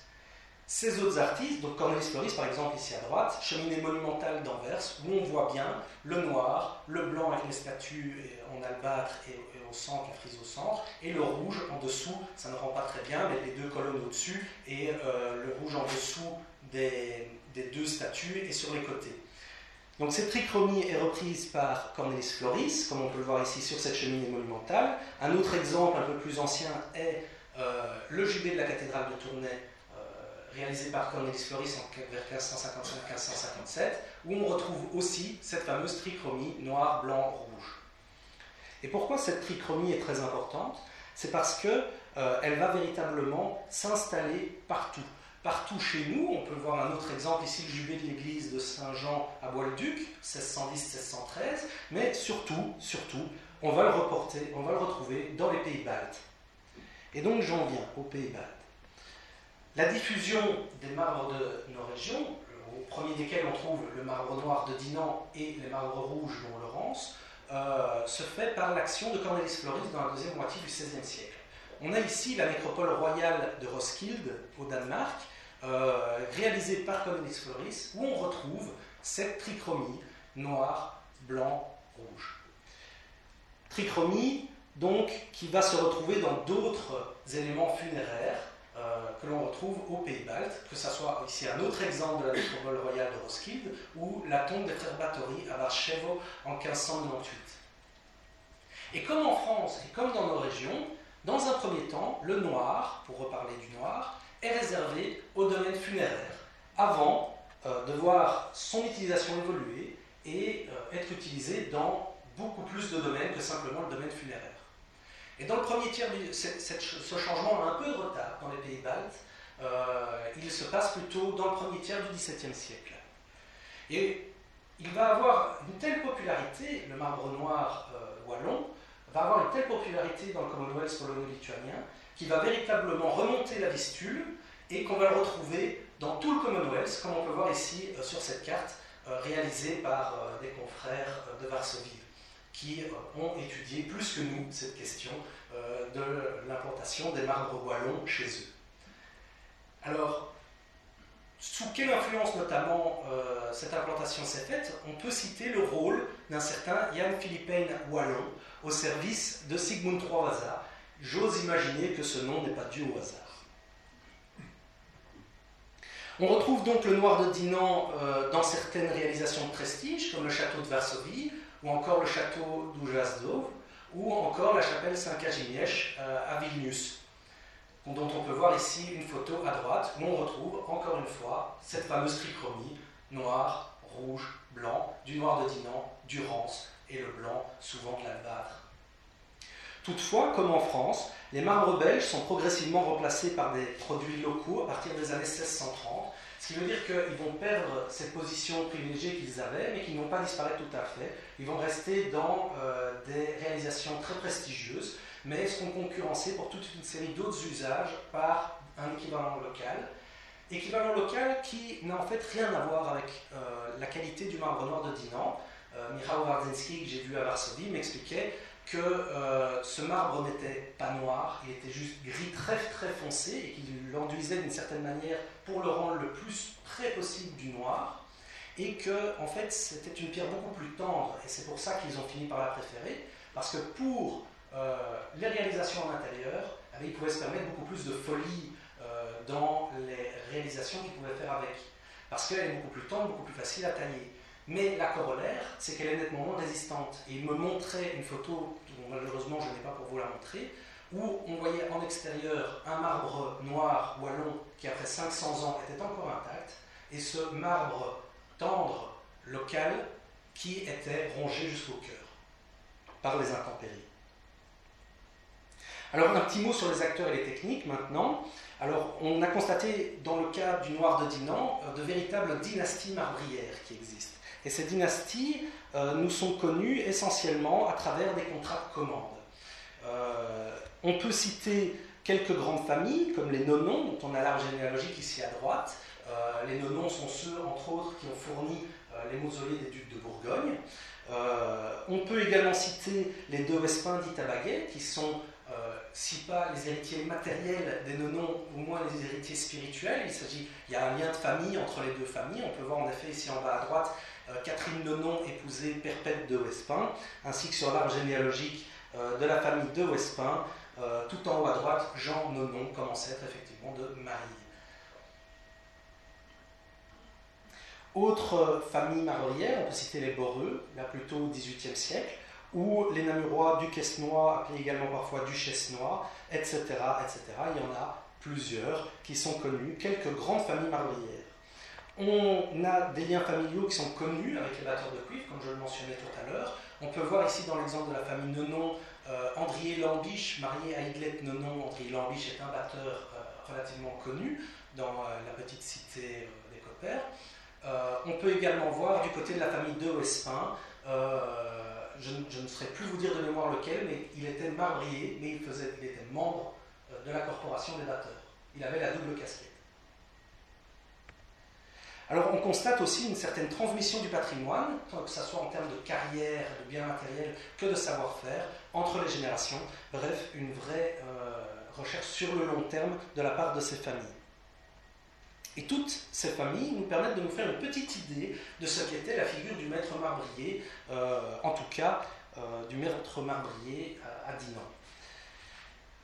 Ces autres artistes, donc Cornelis Floris par exemple ici à droite, cheminée monumentale d'Anvers, où on voit bien le noir, le blanc avec les statues en albâtre et, au centre, la frise au centre, et le rouge en dessous, ça ne rend pas très bien, mais les deux colonnes au-dessus, et euh, le rouge en dessous des, deux statues et sur les côtés. Donc cette trichromie est reprise par Cornelis Floris, comme on peut le voir ici sur cette cheminée monumentale. Un autre exemple un peu plus ancien est euh, le jubé de la cathédrale de Tournai réalisé par Cornelis Floris vers 1555-1557, où on retrouve aussi cette fameuse trichromie noir, blanc, rouge. Et pourquoi cette trichromie est très importante? C'est parce qu'elle euh, va véritablement s'installer partout. Partout chez nous, on peut voir un autre exemple ici, le jubé de l'église de Saint-Jean à Bois-le-Duc, 1610-1613, mais surtout, surtout, on va le reporter, on va le retrouver dans les pays baltes. Et donc j'en viens aux pays baltes. La diffusion des marbres de nos régions, au premier desquels on trouve le marbre noir de Dinan et les marbres rouges de Laurence, euh, se fait par l'action de Cornelis Floris dans la deuxième moitié du XVIe siècle. On a ici la nécropole royale de Roskilde, au Danemark, euh, réalisée par Cornelis Floris, où on retrouve cette trichromie noir, blanc, rouge. Trichromie, donc, qui va se retrouver dans d'autres éléments funéraires, que l'on retrouve aux Pays-Baltes, que ce soit ici un autre exemple de la nécropole royale de Roskilde ou la tombe des frères Bathory à Varchevo en 1598. Et comme en France et comme dans nos régions, dans un premier temps, le noir, pour reparler du noir, est réservé au domaine funéraire, avant euh, de voir son utilisation évoluer et euh, être utilisé dans beaucoup plus de domaines que simplement le domaine funéraire. Et dans le premier tiers, ce changement a un peu de retard dans les pays baltes. Euh, il se passe plutôt dans le premier tiers du XVIIe siècle. Et il va avoir une telle popularité, le marbre noir euh, wallon, va avoir une telle popularité dans le Commonwealth polono-lituanien qu'il va véritablement remonter la vistule et qu'on va le retrouver dans tout le Commonwealth, comme on peut voir ici euh, sur cette carte réalisée par des confrères de Varsovie qui euh, ont étudié plus que nous cette question euh, de l'implantation des marbres wallons chez eux. Alors, sous quelle influence notamment euh, cette implantation s'est faite? On peut citer le rôle d'un certain Jan Philippine Wallon au service de Sigmund III Vasa. J'ose imaginer que ce nom n'est pas dû au hasard. On retrouve donc le noir de Dinan dans certaines réalisations de prestige, comme le château de Varsovie, ou encore le château d'Ujazdov, ou encore la chapelle Saint-Cagimièche euh, à Vilnius, dont on peut voir ici une photo à droite, où on retrouve encore une fois cette fameuse trichromie, noir, rouge, blanc, du noir de Dinan, du rance, et le blanc souvent de l'albâtre. Toutefois, comme en France, les marbres belges sont progressivement remplacés par des produits locaux à partir des années 1630, ce qui veut dire qu'ils vont perdre cette position privilégiée qu'ils avaient, mais qu'ils ne vont pas disparaître tout à fait. Ils vont rester dans euh, des réalisations très prestigieuses, mais seront concurrencés pour toute une série d'autres usages par un équivalent local. Équivalent local qui n'a en fait rien à voir avec euh, la qualité du marbre noir de Dinan. Euh, Michał que j'ai vu à Varsovie, m'expliquait que euh, ce marbre n'était pas noir, il était juste gris très très foncé et qu'il l'enduisait d'une certaine manière pour le rendre le plus près possible du noir et que en fait c'était une pierre beaucoup plus tendre et c'est pour ça qu'ils ont fini par la préférer parce que pour euh, les réalisations en intérieur, eh ils pouvaient se permettre beaucoup plus de folie euh, dans les réalisations qu'ils pouvaient faire avec parce qu'elle est beaucoup plus tendre, beaucoup plus facile à tailler. Mais la corollaire, c'est qu'elle est nettement moins résistante. Il me montrait une photo, dont malheureusement je n'ai pas pour vous la montrer, où on voyait en extérieur un marbre noir wallon qui, après 500 ans, était encore intact, et ce marbre tendre local qui était rongé jusqu'au cœur par les intempéries. Alors un petit mot sur les acteurs et les techniques maintenant. Alors on a constaté dans le cas du noir de Dinan de véritables dynasties marbrières qui existent. Et ces dynasties euh, nous sont connues essentiellement à travers des contrats de commande. Euh, on peut citer quelques grandes familles, comme les nonons, dont on a l'arbre généalogique ici à droite. Euh, les nonons sont ceux, entre autres, qui ont fourni les mausolées des ducs de Bourgogne. on peut également citer les deux Vespins baguette, qui sont si pas les héritiers matériels des nonons, au moins les héritiers spirituels. Il il y a un lien de famille entre les deux familles. On peut voir en effet ici en bas à droite Catherine Nonon épousée Perpète de Wespin, ainsi que sur l'arbre généalogique de la famille de Wespin, euh, tout en haut à droite, Jean Nonon, comme ancêtre effectivement de Marie. Autre famille marolière, on peut citer les Boreux, là plutôt au XVIIIe siècle, ou les Namurois, Duquesnois, appelés également parfois Duchesnois, etc., etc. Il y en a plusieurs qui sont connus, quelques grandes familles marolières. On a des liens familiaux qui sont connus avec les batteurs de cuivre, comme je le mentionnais tout à l'heure. On peut voir ici dans l'exemple de la famille Nonon euh, Andrier Lambiche, marié à Iglette Nonon, Andrier Lambiche est un batteur euh, relativement connu dans euh, la petite cité des Coppères. on peut également voir du côté de la famille de Wespin, je, ne saurais plus vous dire de mémoire lequel, mais il était marbrier, mais il était membre de la corporation des batteurs. Il avait la double casquette. Alors on constate aussi une certaine transmission du patrimoine, que ce soit en termes de carrière, de biens matériels, que de savoir-faire, entre les générations. Bref, une vraie euh, recherche sur le long terme de la part de ces familles. Et toutes ces familles nous permettent de nous faire une petite idée de ce qu'était la figure du maître marbrier, euh, en tout cas euh, du maître marbrier à Dinan.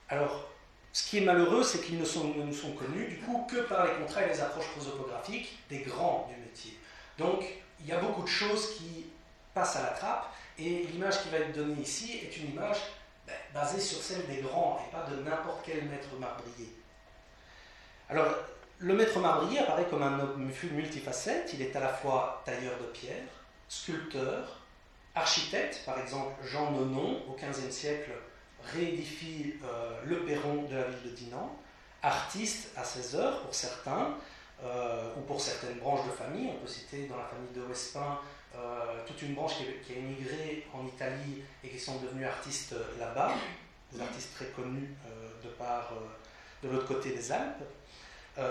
Alors, ce qui est malheureux, c'est qu'ils ne, nous sont connus du coup que par les contrats et les approches prosopographiques des grands du métier. Donc il y a beaucoup de choses qui passent à la trappe et l'image qui va être donnée ici est une image ben, basée sur celle des grands et pas de n'importe quel maître marbrier. Alors le maître marbrier apparaît comme un homme multifacette, il est à la fois tailleur de pierre, sculpteur, architecte, par exemple Jean Nonon au XVe siècle réédifie euh, le perron de la ville de Dinan, artiste à 16 heures pour certains, euh, ou pour certaines branches de famille. On peut citer dans la famille de Wespin euh, toute une branche qui, a émigré en Italie et qui sont devenus artistes là-bas, des artistes très connus de l'autre côté des Alpes.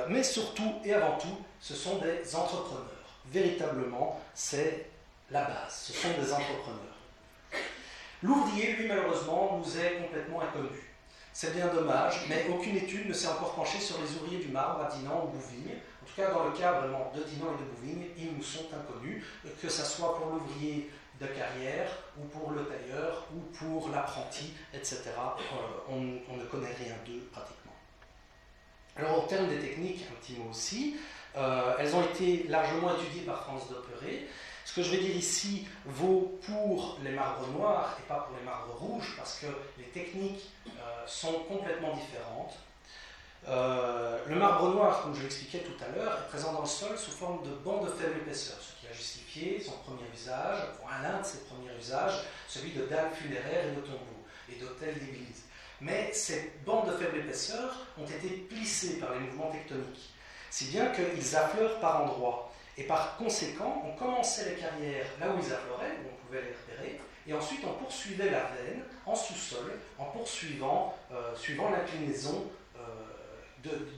mais surtout et avant tout, ce sont des entrepreneurs. Véritablement, c'est la base. Ce sont des entrepreneurs. L'ouvrier, lui, malheureusement, nous est complètement inconnu. C'est bien dommage, mais aucune étude ne s'est encore penchée sur les ouvriers du marbre à Dinan ou Bouvigne. En tout cas, dans le cas vraiment de Dinan et de Bouvigne, ils nous sont inconnus, que ce soit pour l'ouvrier de carrière, ou pour le tailleur, ou pour l'apprenti, etc. Euh, on, ne connaît rien d'eux pratiquement. Alors, en termes des techniques, un petit mot aussi, euh, elles ont été largement étudiées par France Dopperet. Ce que je vais dire ici vaut pour les marbres noirs et pas pour les marbres rouges, parce que les techniques euh, sont complètement différentes. Euh, le marbre noir, comme je l'expliquais tout à l'heure, est présent dans le sol sous forme de bancs de faible épaisseur, ce qui a justifié son premier usage, ou l'un de ses premiers usages, celui de dalles funéraires et de tombeaux, et d'hôtels d'église. Mais ces bandes de faible épaisseur ont été plissées par les mouvements tectoniques, si bien qu'ils affleurent par endroits. Et par conséquent, on commençait les carrières là où ils affleuraient, où on pouvait les repérer, et ensuite on poursuivait la veine en sous-sol, en poursuivant, euh, suivant l'inclinaison euh,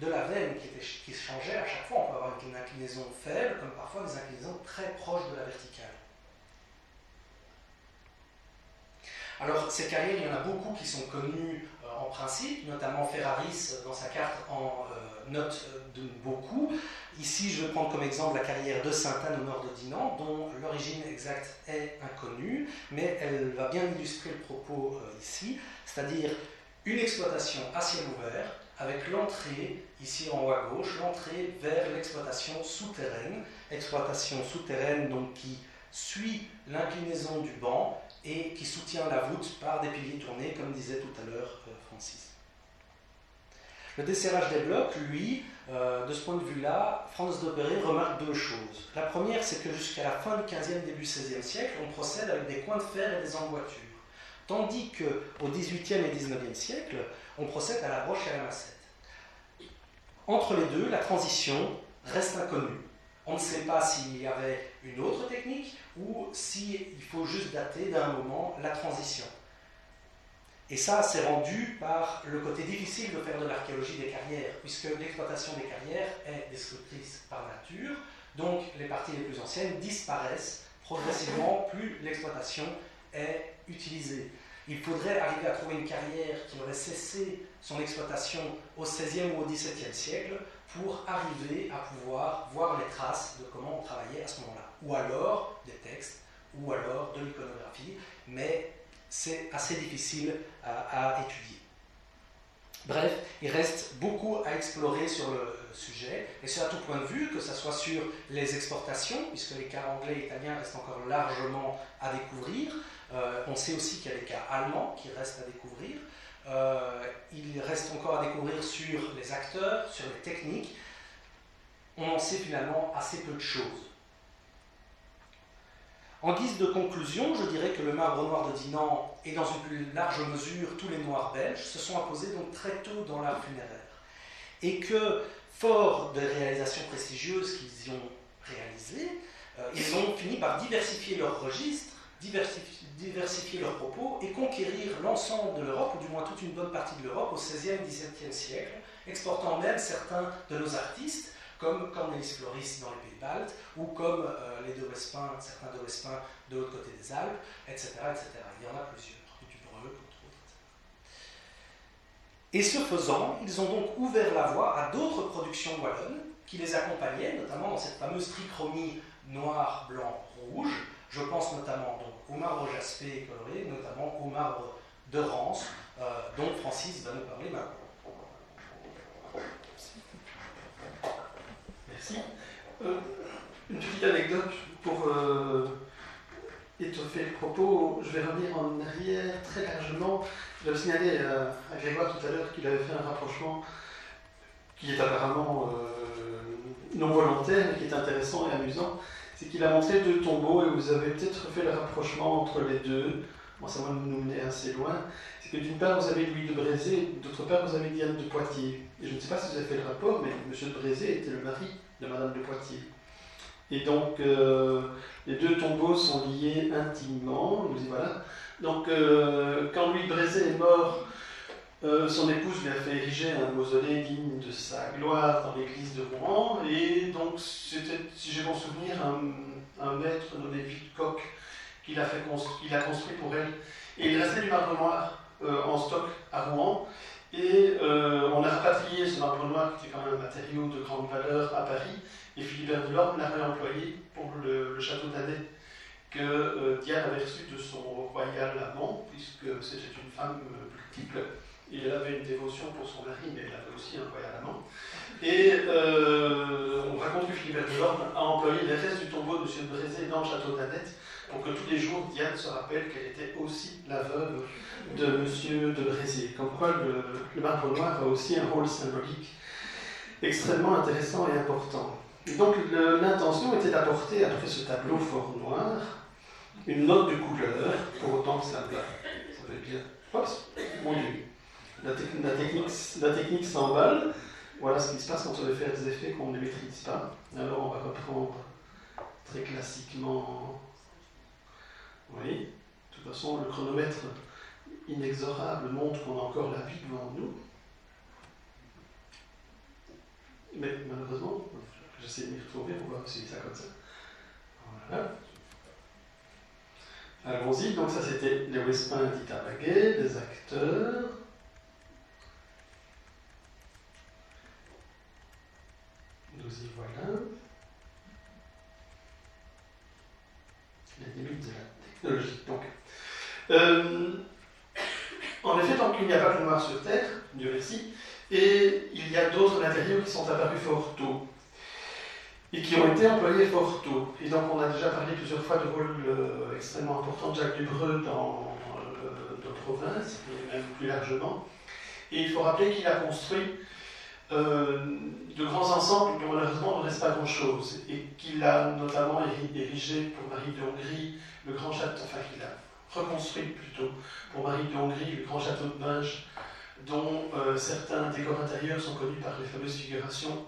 de, la veine qui, était, qui changeait à chaque fois. On peut avoir une inclinaison faible, comme parfois des inclinaisons très proches de la verticale. Alors, ces carrières, il y en a beaucoup qui sont connues euh, en principe, notamment Ferraris, dans sa carte, en note de beaucoup. Ici, je vais prendre comme exemple la carrière de Sainte-Anne au nord de Dinan, dont l'origine exacte est inconnue, mais elle va bien illustrer le propos euh, ici, c'est-à-dire une exploitation à ciel ouvert, avec l'entrée, ici en haut à gauche, l'entrée vers l'exploitation souterraine, exploitation souterraine donc qui suit l'inclinaison du banc et qui soutient la voûte par des piliers tournés, comme disait tout à l'heure euh, Francis. Le desserrage des blocs, lui, euh, de ce point de vue-là, Franz Dopperet remarque deux choses. La première, c'est que jusqu'à la fin du 15e, début 16e siècle, on procède avec des coins de fer et des emboîtures. Tandis qu'au 18e et 19e siècle, on procède à la broche et à la massette. Entre les deux, la transition reste inconnue. On ne sait pas s'il y avait une autre technique ou s'il faut juste dater d'un moment la transition. Et ça, c'est rendu par le côté difficile de faire de l'archéologie des carrières, puisque l'exploitation des carrières est destructrice par nature, donc les parties les plus anciennes disparaissent progressivement plus l'exploitation est utilisée. Il faudrait arriver à trouver une carrière qui aurait cessé son exploitation au XVIe ou au XVIIe siècle pour arriver à pouvoir voir les traces de comment on travaillait à ce moment-là. Ou alors des textes, ou alors de l'iconographie, mais c'est assez difficile à, étudier. Bref, il reste beaucoup à explorer sur le sujet, et c'est à tout point de vue, que ce soit sur les exportations, puisque les cas anglais et italiens restent encore largement à découvrir. Euh, on sait aussi qu'il y a des cas allemands qui restent à découvrir. Euh, il reste encore à découvrir sur les acteurs, sur les techniques. On en sait finalement assez peu de choses. En guise de conclusion, je dirais que le marbre noir de Dinan et dans une plus large mesure tous les noirs belges se sont imposés donc très tôt dans l'art funéraire. Et que, fort des réalisations prestigieuses qu'ils y ont réalisées, euh, ils ont fini par diversifier leurs registres, diversifier, diversifier leurs propos et conquérir l'ensemble de l'Europe, ou du moins toute une bonne partie de l'Europe, au XVIe, XVIIe siècle, exportant même certains de nos artistes comme Cornelis Floris dans les pays baltes, ou comme euh, les deux Respins, certains de l'autre côté des Alpes, etc., etc. Il y en a plusieurs, du Breu. Et ce faisant, ils ont donc ouvert la voie à d'autres productions wallonnes qui les accompagnaient, notamment dans cette fameuse trichromie noir, blanc, rouge. Je pense notamment au marbre jaspé et coloré, notamment au marbre de Rance, euh, dont Francis va nous parler maintenant. Euh, une petite anecdote pour euh, étoffer le propos. Je vais revenir en arrière très largement. Je vais signaler à, à Grégoire tout à l'heure qu'il avait fait un rapprochement qui est apparemment euh, non volontaire, mais qui est intéressant et amusant. C'est qu'il a montré deux tombeaux et vous avez peut-être fait le rapprochement entre les deux. Bon, ça va nous mener assez loin. C'est que d'une part, vous avez Louis de Brézé, d'autre part, vous avez Diane de Poitiers. Et je ne sais pas si vous avez fait le rapport, mais M. de Brézé était le mari de Madame de Poitiers. Et donc, euh, les deux tombeaux sont liés intimement. Donc, euh, quand Louis Brézé est mort, euh, son épouse lui a fait ériger un mausolée digne de sa gloire dans l'église de Rouen. Et donc, c'était, si j'ai bon souvenir, un, maître nommé Vidcock qui l'a, fait constru- a construit pour elle. Et il restait du marbre noir en stock à Rouen. Et euh, on a rapatrié ce marbre noir, qui était quand même un matériau de grande valeur, à Paris, et Philibert Delorme l'a réemployé pour le, château d'Anet que euh, Diane avait reçu de son royal amant, puisque c'était une femme multiple. Euh, il avait une dévotion pour son mari, mais elle avait aussi un royal amant. Et on raconte que Philibert Delorme a employé les restes du tombeau de M. Brézé dans le château d'Anet pour que tous les jours Diane se rappelle qu'elle était aussi la veuve de M. de Brézé. Comme quoi le, marbre noir a aussi un rôle symbolique extrêmement intéressant et important. donc l'intention était d'apporter, après ce tableau fort noir, une note de couleur, pour autant que ça, va bien. Oups, mon Dieu. La, la technique, la technique s'emballe. Voilà ce qui se passe quand on veut faire des effets qu'on ne maîtrise pas. Alors on va reprendre très classiquement. De toute façon, le chronomètre inexorable montre qu'on a encore la vie devant nous. Mais malheureusement, j'essaie de m'y retrouver pour voir si c'est ça comme ça. Voilà. Allons-y, donc ça c'était les Wespins d'Itabaguet, les acteurs. Nous y voilà. Les limites de la technologie. Donc, euh, en effet, tant qu'il n'y a pas de noir sur Terre, Dieu merci, et il y a d'autres matériaux qui sont apparus fort tôt et qui ont été employés fort tôt. Et donc on a déjà parlé plusieurs fois du rôle euh, extrêmement important de Jacques Dubreu dans euh, nos provinces, et même plus largement. Et il faut rappeler qu'il a construit de grands ensembles dont malheureusement ne reste pas grand-chose, et qu'il a notamment érigé pour Marie de Hongrie le grand château, enfin qu'il reconstruit plutôt pour Marie de Hongrie le grand château de Binge, dont euh, certains décors intérieurs sont connus par les fameuses figurations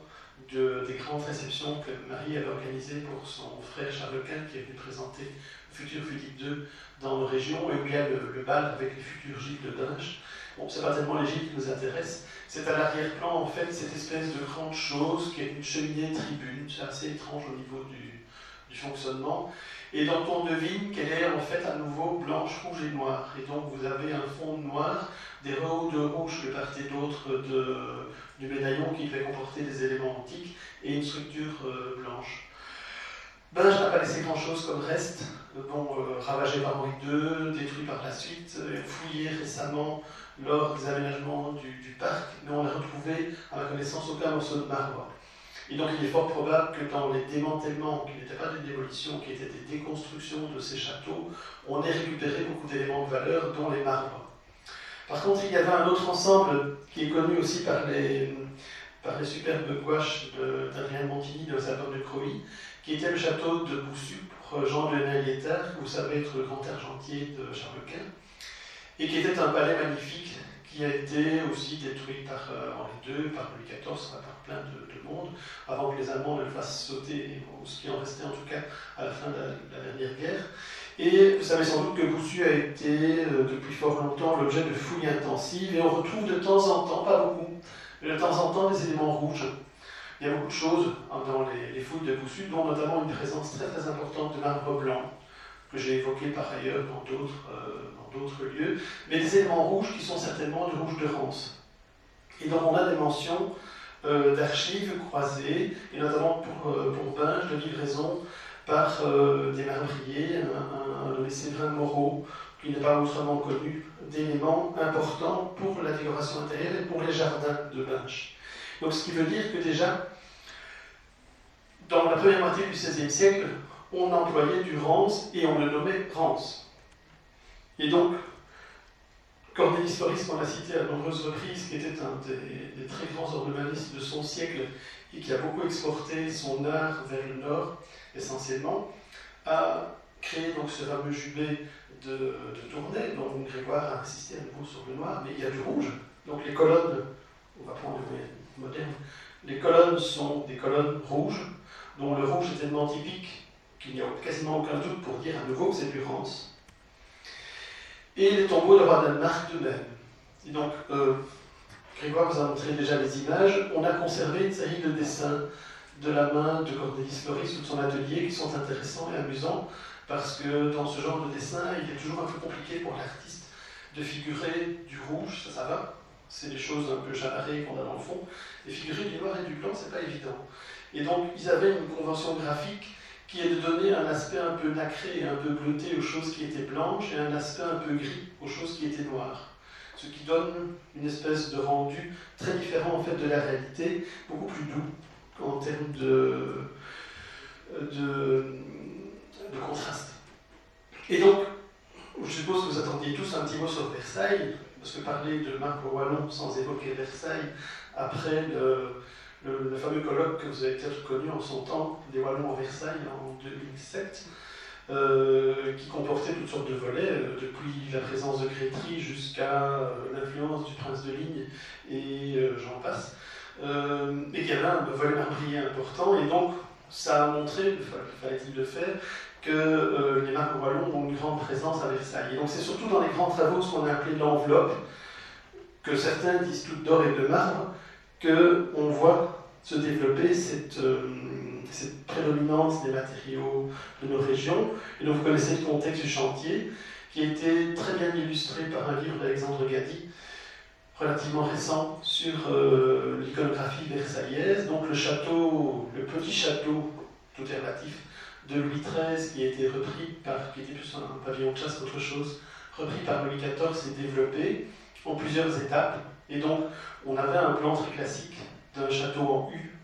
des grandes réceptions que Marie avait organisées pour son frère Charles Quint, qui est venu présenter le futur Philippe II dans nos régions, et où il y a le, bal avec les futurs gîtes de Binge. Bon, c'est pas tellement les gîtes qui nous intéressent, c'est à l'arrière-plan, en fait, cette espèce de grande chose qui est une cheminée tribune, c'est assez étrange au niveau du fonctionnement, et dont on devine qu'elle est en fait à nouveau blanche, rouge et noire. Et donc vous avez un fond noir, des rehauts de rouge de part et d'autre du médaillon qui devait comporter des éléments antiques, et une structure euh, blanche. Ben, je n'ai pas laissé grand-chose comme reste, bon, euh, ravagé par Henri II, détruit par la suite, euh, fouillé récemment lors des aménagements du, du, parc, mais on n'a retrouvé, à ma connaissance, aucun morceau de marbre. Et donc il est fort probable que dans les démantèlements, qui n'étaient pas des démolitions, qui étaient des déconstructions de ces châteaux, on ait récupéré beaucoup d'éléments de valeur, dont les marbres. Par contre, il y avait un autre ensemble qui est connu aussi par les, par les superbes gouaches d'Adrien Montigny de album de Croy, qui était le château de Boussu Jean de Hénaliétard, que vous savez être le grand argentier de Charles Quint, et qui était un palais magnifique qui a été aussi détruit par euh, Henri II, par Louis XIV, par plein de, monde, avant que les Allemands ne le fassent sauter, ce qui en restait en tout cas à la fin de la, dernière guerre. Et vous savez sans doute que Boussu a été euh, depuis fort longtemps l'objet de fouilles intensives, et on retrouve de temps en temps, pas beaucoup, mais de temps en temps des éléments rouges. Il y a beaucoup de choses dans les, fouilles de Boussu, dont notamment une présence très très importante de marbre blanc, que j'ai évoqué par ailleurs dans d'autres euh, d'autres lieux, mais des éléments rouges qui sont certainement du rouge de Rance. Et donc on a des mentions euh, d'archives croisées, et notamment pour, euh, pour Binge, de livraison par euh, des marbriers, un, un, un Moreau, qui n'est pas autrement connu, d'éléments importants pour la décoration intérieure et pour les jardins de Binge. Donc ce qui veut dire que déjà, dans la première moitié du XVIe siècle, on employait du rance et on le nommait rance. Et donc, Cornelis Floris, qu'on a cité à nombreuses reprises, qui était un des, très grands ornemanistes de son siècle et qui a beaucoup exporté son art vers le nord, essentiellement, a créé donc ce fameux jubé de, de Tournai, dont Grégoire a insisté à nouveau sur le noir, mais il y a du rouge. Donc les colonnes, on va prendre le moderne, les colonnes sont des colonnes rouges, dont le rouge est tellement typique qu'il n'y a quasiment aucun doute pour dire à nouveau que c'est du Rance et les tombeaux de roi Danemark de même. Et donc, euh, Grégoire vous a montré déjà les images. On a conservé une série de dessins de la main de Cornelis Floris ou de son atelier qui sont intéressants et amusants parce que dans ce genre de dessin, il est toujours un peu compliqué pour l'artiste de figurer du rouge, ça, ça va. C'est des choses un peu chamarrées qu'on a dans le fond. Et figurer du noir et du blanc, c'est pas évident. Et donc, ils avaient une convention graphique qui est de donner un aspect un peu nacré et un peu bleuté aux choses qui étaient blanches et un aspect un peu gris aux choses qui étaient noires. Ce qui donne une espèce de rendu très différent en fait de la réalité, beaucoup plus doux en termes de, de, de contraste. Et donc, je suppose que vous attendiez tous un petit mot sur Versailles, parce que parler de Marc Wallon sans évoquer Versailles après le, le, fameux colloque que vous avez peut-être connu en son temps, des Wallons à Versailles en 2007, euh, qui comportait toutes sortes de volets, euh, depuis la présence de Crétry jusqu'à euh, l'influence du prince de Ligne et j'en passe, et qui avait un volet marbrier important, et donc ça a montré, fallait-il le faire, que les marques wallons ont une grande présence à Versailles. Et donc c'est surtout dans les grands travaux, ce qu'on a appelé l'enveloppe, que certains disent toutes d'or et de marbre, qu'on voit se développer cette, euh, cette, prédominance des matériaux de nos régions. Et donc vous connaissez le contexte du chantier, qui a été très bien illustré par un livre d'Alexandre Gadi, relativement récent, sur euh, l'iconographie versaillaise. Donc le château, le petit château, tout est relatif, de Louis XIII, qui a été repris par, qui était plus un pavillon de chasse qu'autre chose, repris par Louis XIV et développé en plusieurs étapes. Et donc, on avait un plan très classique d'un château en U,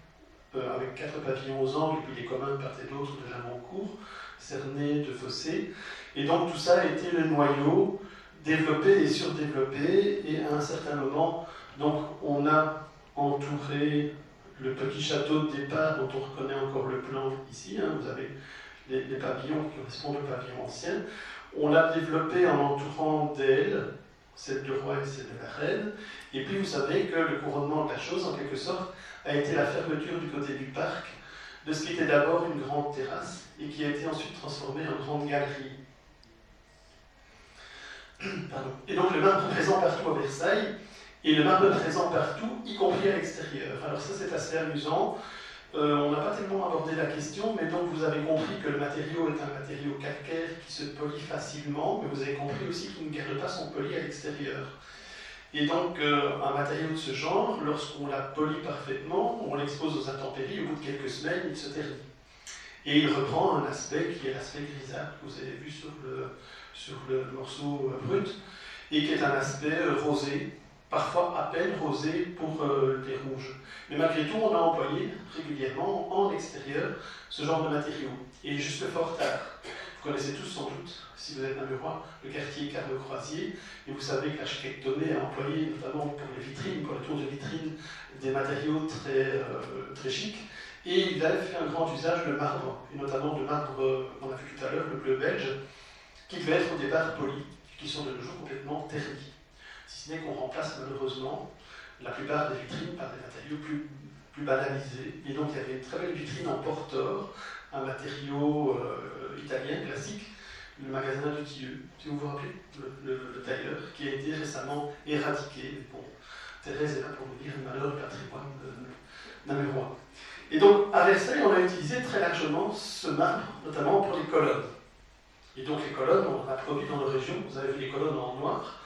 euh, avec quatre pavillons aux angles, et puis les communs de part et d'autre de Jamoncourt, cerné de fossés. Et donc tout ça a été le noyau développé et surdéveloppé, et à un certain moment, donc on a entouré le petit château de départ dont on reconnaît encore le plan ici, hein, vous avez les, les, pavillons qui correspondent aux pavillons anciens. On l'a développé en entourant d'ailes, celle du roi et celle de la reine, et puis vous savez que le couronnement de la chose, en quelque sorte, a été la fermeture du côté du parc de ce qui était d'abord une grande terrasse et qui a été ensuite transformée en grande galerie. *clears throat* Et donc le marbre présent partout à Versailles, et le marbre présent partout, y compris à l'extérieur. Alors ça c'est assez amusant. Euh, on n'a pas tellement abordé la question, mais donc vous avez compris que le matériau est un matériau calcaire qui se polie facilement, mais vous avez compris aussi qu'il ne garde pas son poli à l'extérieur. Et donc euh, un matériau de ce genre, lorsqu'on l'a poli parfaitement, on l'expose aux intempéries, au bout de quelques semaines, il se ternit. Et il reprend un aspect qui est l'aspect grisâtre que vous avez vu sur le, sur le morceau euh, brut, et qui est un aspect rosé, parfois à peine rosé pour euh, des rouges. Mais malgré tout, on a employé régulièrement en extérieur ce genre de matériaux. Et jusque fort tard, vous connaissez tous sans doute, si vous êtes un bureau, le quartier Carme-Croisier, et vous savez que l'architecte a employé, notamment pour les vitrines, pour les tours de vitrines, des matériaux très, euh, très chics. Et il a fait un grand usage de marbre, et notamment de marbre, euh, on a vu tout à l'heure, le bleu belge, qui devait être au départ poli, qui sont de nos jours complètement ternis si ce n'est qu'on remplace malheureusement la plupart des vitrines par des matériaux plus, plus banalisés. Et donc il y avait une très belle vitrine en portor, un matériau euh, italien classique, le magasin de Tilleux, si vous vous rappelez, le, tailleur, qui a été récemment éradiqué. Bon, Thérèse est là pour nous dire le malheur du patrimoine namurois. Et donc à Versailles, on a utilisé très largement ce marbre, notamment pour les colonnes. Et donc les colonnes, on a produit dans nos régions, vous avez vu les colonnes en noir,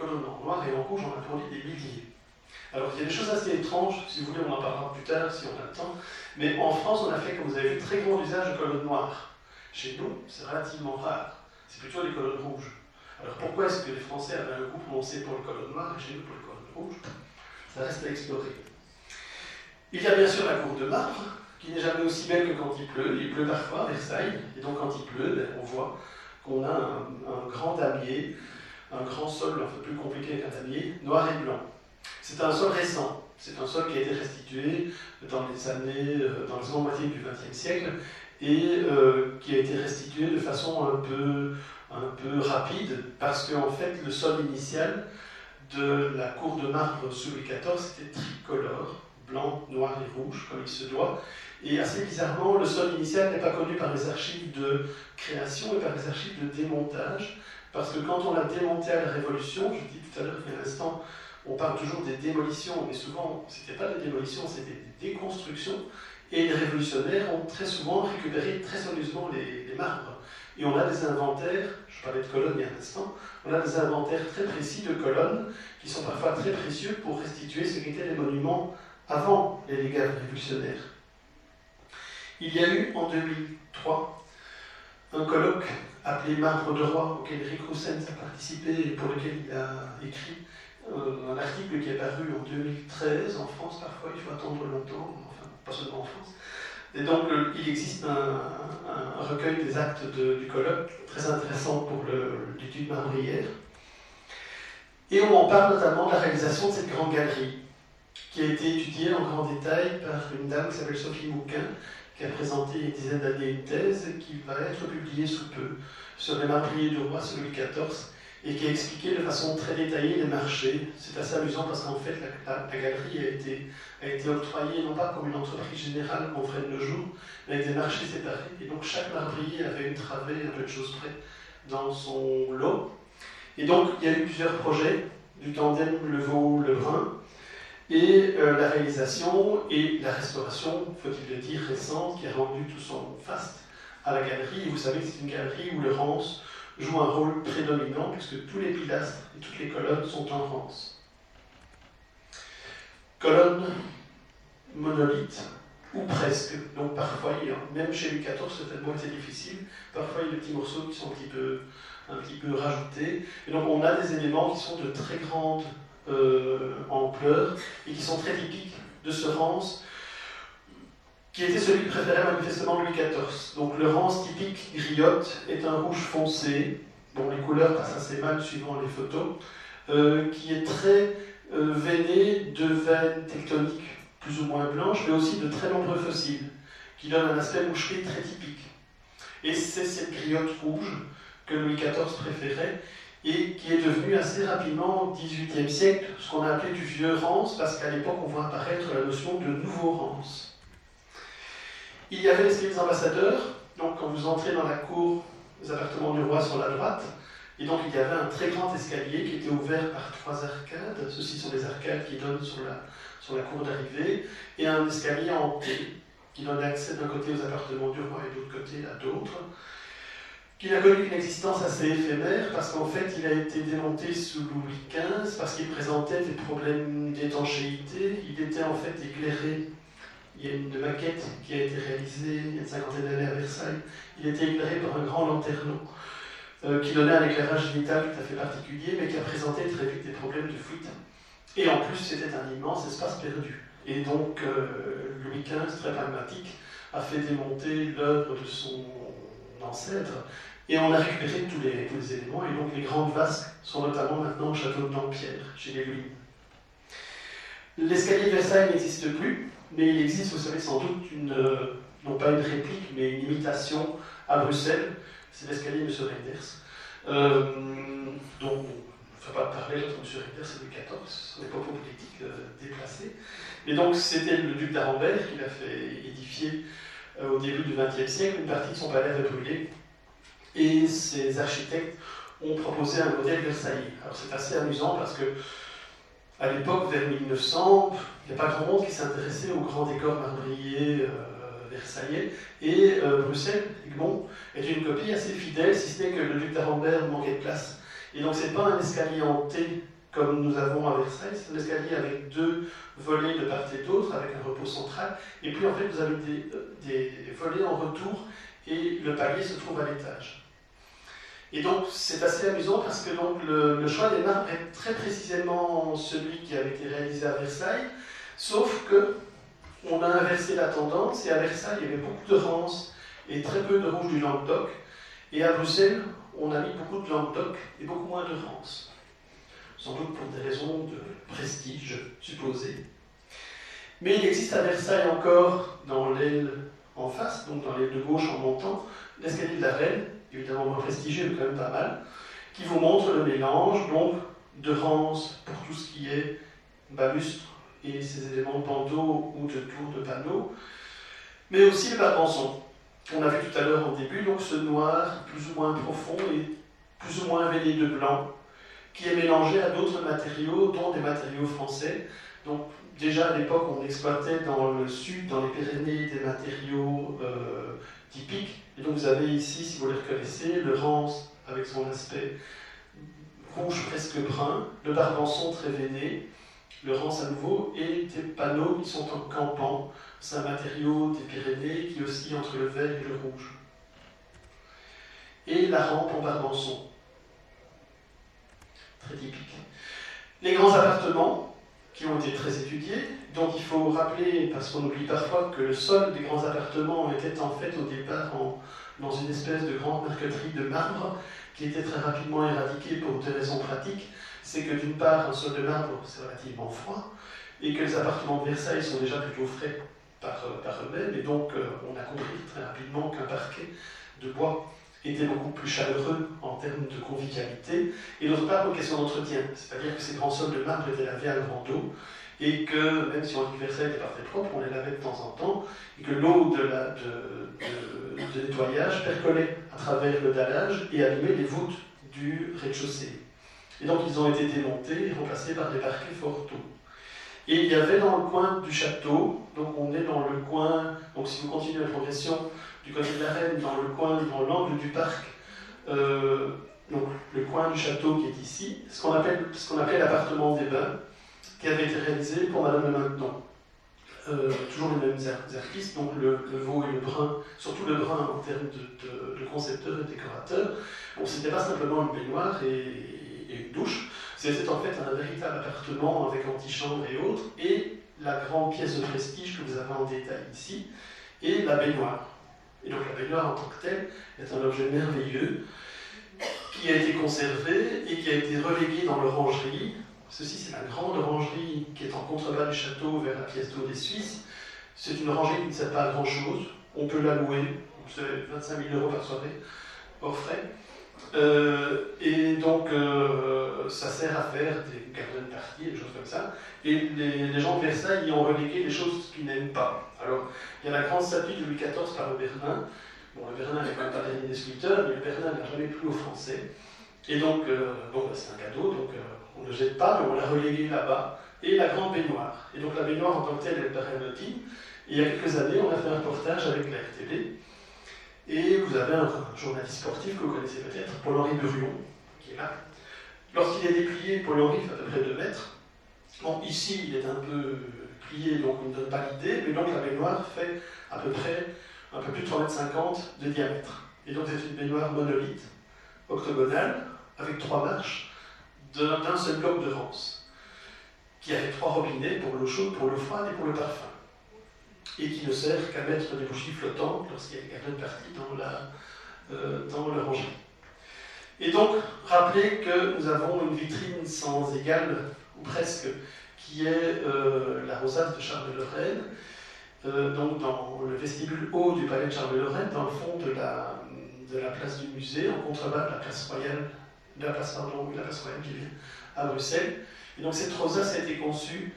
en noir et en rouge, on a produit des milliers. Alors il y a des choses assez étranges, si vous voulez on en parlera plus tard si on a le temps, mais en France on a fait, comme vous avez vu, très grand usage de colonnes noires. Chez nous, c'est relativement rare, c'est plutôt les colonnes rouges. Alors pourquoi est-ce que les Français avaient un goût prononcé pour les colonnes noires et chez nous pour les colonnes rouges Ça reste à explorer. Il y a bien sûr la cour de marbre, qui n'est jamais aussi belle que quand il pleut. Il pleut parfois à Versailles, et donc quand il pleut, ben, on voit qu'on a un, un grand damier un grand sol un peu plus compliqué qu'un damier, noir et blanc. C'est un sol récent, c'est un sol qui a été restitué dans les années, euh, dans la seconde moitié du XXe siècle, et euh, qui a été restitué de façon un peu, un peu rapide, parce qu'en fait, le sol initial de la cour de marbre sous Louis XIV était tricolore, blanc, noir et rouge, comme il se doit. Et assez bizarrement, le sol initial n'est pas connu par les archives de création et par les archives de démontage. Parce que quand on a démonté à la Révolution, je dis tout à l'heure qu'il y a un instant, on parle toujours des démolitions, mais souvent, ce n'était pas des démolitions, c'était des déconstructions. Et les révolutionnaires ont très souvent récupéré très soigneusement les, les, marbres. Et on a des inventaires, je parlais de colonnes il y a un instant, on a des inventaires très précis de colonnes qui sont parfois très précieux pour restituer ce qu'étaient les monuments avant les dégâts révolutionnaires. Il y a eu en 2003 un colloque appelé Marbre de Roi, auquel Eric Roussens a participé et pour lequel il a écrit euh, un article qui est paru en 2013 en France. Parfois, il faut attendre longtemps, enfin, pas seulement en France. Et donc, il existe un, recueil des actes du colloque très intéressant pour l'étude marbrière. Et on en parle notamment de la réalisation de cette grande galerie, qui a été étudiée en grand détail par une dame qui s'appelle Sophie Mouquin, qui a présenté une dizaine d'années une thèse qui va être publiée sous peu sur les marbriers du roi Louis XIV et qui a expliqué de façon très détaillée les marchés. C'est assez amusant parce qu'en fait, la, galerie a été, a octroyée non pas comme une entreprise générale qu'on ferait de nos jours, mais avec des marchés séparés. Et donc chaque marbrier avait une travée, un peu de choses près, dans son lot. Et donc il y a eu plusieurs projets, du tandem Levaux-Lebrun, et euh, la réalisation et la restauration, faut-il le dire, récente, qui a rendu tout son faste à la galerie. Vous savez que c'est une galerie où le rance joue un rôle prédominant, puisque tous les pilastres et toutes les colonnes sont en rance. Colonnes monolithes, ou presque. Donc parfois, même chez Louis XIV, c'est tellement assez difficile. Parfois, il y a des petits morceaux qui sont un petit peu, un petit peu rajoutés. Et donc, on a des éléments qui sont de très grande euh, ampleur et qui sont très typiques de ce rance qui était celui que préférait manifestement Louis XIV. Donc le rance typique griotte est un rouge foncé, bon les couleurs passent assez mal suivant les photos, euh, qui est très euh, veiné de veines tectoniques plus ou moins blanches, mais aussi de très nombreux fossiles, qui donnent un aspect moucherie très typique. Et c'est cette griotte rouge que Louis XIV préférait et qui est devenu assez rapidement au XVIIIe siècle ce qu'on a appelé du vieux Rance, parce qu'à l'époque on voit apparaître la notion de nouveau Rance. Il y avait des ambassadeurs, donc quand vous entrez dans la cour des appartements du roi sur la droite, et donc il y avait un très grand escalier qui était ouvert par trois arcades, ceci sont des arcades qui donnent sur la, sur la cour d'arrivée, et un escalier en T qui donnait accès d'un côté aux appartements du roi et de l'autre côté à d'autres qui n'a connu qu'une existence assez éphémère parce qu'en fait il a été démonté sous Louis XV parce qu'il présentait des problèmes d'étanchéité. Il était en fait éclairé. Il y a une maquette qui a été réalisée il y a une cinquantaine d'années à Versailles. Il était éclairé par un grand lanterneau euh, qui donnait un éclairage vital tout à fait particulier mais qui a présenté très vite des problèmes de fuite. Et en plus c'était un immense espace perdu. Et donc euh, Louis XV, très pragmatique, a fait démonter l'œuvre de son ancêtre et on a récupéré tous les, éléments, et donc les grandes vasques sont notamment maintenant au château de Dampierre, chez les Lulines. L'escalier de Versailles n'existe plus, mais il existe, vous savez, sans doute, euh, non pas une réplique, mais une imitation à Bruxelles. C'est l'escalier de M. Reinders. Euh, donc, ne faut pas parler, de M. Reinders, c'est Louis XIV, ce sont des propos euh, déplacés. Mais donc, c'était le duc d'Arambert qui l'a fait édifier euh, au début du XXe siècle. Une partie de son palais avait brûlé et ces architectes ont proposé un modèle versaillais. Alors c'est assez amusant parce que à l'époque, vers 1900, il n'y a pas grand monde qui s'intéressait aux grands décors marbriers euh, versaillais. Et euh, Bruxelles, Egmont, est une copie assez fidèle, si ce n'est que le duc d'Arambert manquait de place. Et donc c'est pas un escalier en T comme nous avons à Versailles, c'est un escalier avec deux volets de part et d'autre, avec un repos central. Et puis en fait, vous avez des, euh, des volets en retour et le palier se trouve à l'étage. Et donc c'est assez amusant parce que donc, le, choix des marbres est très précisément celui qui avait été réalisé à Versailles, sauf que on a inversé la tendance et à Versailles il y avait beaucoup de rance et très peu de rouge du Languedoc, et à Bruxelles on a mis beaucoup de Languedoc et beaucoup moins de rance, sans doute pour des raisons de prestige supposées. Mais il existe à Versailles encore dans l'aile en face, donc dans l'aile de gauche en montant, l'escalier de la Reine évidemment moins prestigieux, mais quand même pas mal, qui vous montre le mélange donc de rance pour tout ce qui est balustre et ces éléments de bandeau ou de tour de panneau, mais aussi le barbançon. On a vu tout à l'heure au début, donc ce noir plus ou moins profond et plus ou moins veiné de blanc, qui est mélangé à d'autres matériaux, dont des matériaux français. Donc déjà à l'époque, on exploitait dans le sud, dans les Pyrénées, des matériaux euh, typiques. Et donc vous avez ici, si vous les reconnaissez, le rance avec son aspect rouge presque brun, le barbançon très veiné, le rance à nouveau, et des panneaux qui sont en campant. C'est un matériau des Pyrénées qui oscille entre le vert et le rouge. Et la rampe en barbançon. Très typique. Les grands appartements, qui ont été très étudiés. Donc il faut rappeler, parce qu'on oublie parfois, que le sol des grands appartements était en fait au départ dans une espèce de grande marqueterie de marbre qui était très rapidement éradiquée pour des raisons pratiques. C'est que d'une part, un sol de marbre, c'est relativement froid, et que les appartements de Versailles sont déjà plutôt frais par, euh, eux-mêmes, et donc euh, on a compris très rapidement qu'un parquet de bois était beaucoup plus chaleureux en termes de convivialité, et d'autre part une question d'entretien, c'est-à-dire que ces grands sols de marbre étaient lavés à grande eau, et que même si on Versailles était parfait propre, on les lavait de temps en temps, et que l'eau de, de, de, nettoyage percolait à travers le dallage et allumait les voûtes du rez-de-chaussée. Et donc ils ont été démontés et remplacés par des parquets fort. Et il y avait dans le coin du château, donc on est dans le coin, donc si vous continuez la progression, du côté de la Reine, dans le coin, dans l'angle du parc, euh, donc le coin du château qui est ici, ce qu'on appelle, ce qu'on appelait l'appartement des bains, qui avait été réalisé pour Madame de Maintenon. Euh, toujours les mêmes artistes, donc le, veau et le brun, surtout le brun en termes de, de, concepteur et décorateur. Bon, c'était pas simplement une baignoire et, et une douche, c'était en fait un véritable appartement avec antichambre et autres, et la grande pièce de prestige que vous avez en détail ici, et la baignoire. Et donc la baignoire en tant que telle est un objet merveilleux qui a été conservé et qui a été relégué dans l'orangerie. Ceci, c'est la grande orangerie qui est en contrebas du château vers la pièce d'eau des Suisses. C'est une orangerie qui ne sert pas à grand chose. On peut la louer, c'est 25 000 euros par soirée, hors frais. Euh, et donc, euh, ça sert à faire des garden parties, des choses comme ça. Et les, gens de Versailles y ont relégué les choses qu'ils n'aiment pas. Alors, il y a la grande statue de Louis XIV par le Bernin. Bon, le Bernin n'est quand même pas dernier des sculpteurs, mais le Bernin n'a jamais plu aux Français. Et donc, euh, bon, bah, c'est un cadeau, donc on ne jette pas, mais on l'a relégué là-bas. Et la grande baignoire. Et donc, la baignoire en tant que telle, elle paraît anodine. Et il y a quelques années, on a fait un reportage avec la RTB. Et vous avez un, journaliste sportif que vous connaissez peut-être, Paul-Henri Burion, qui est là. Lorsqu'il est déplié, Paul-Henri fait à peu près 2 mètres. Bon, ici, il est un peu plié, donc on ne donne pas l'idée, mais donc la baignoire fait à peu près un peu plus de 3,50 m de diamètre. Et donc c'est une baignoire monolithe, octogonale, avec trois marches, d'un seul bloc de rance, qui a trois robinets pour l'eau chaude, pour l'eau froide et pour le parfum, et qui ne sert qu'à mettre des bougies flottantes lorsqu'il y a une partie dans, la, euh, dans le rangé. Et donc, rappelez que nous avons une vitrine sans égale, ou presque, qui est euh, la rosace de Charles de Lorraine, euh, donc dans le vestibule haut du palais de Charles de Lorraine, dans le fond de la, de la place du musée, en contrebas de la place royale, de la place, pardon, la place royale qui vient à Bruxelles. Et donc cette rosace a été conçue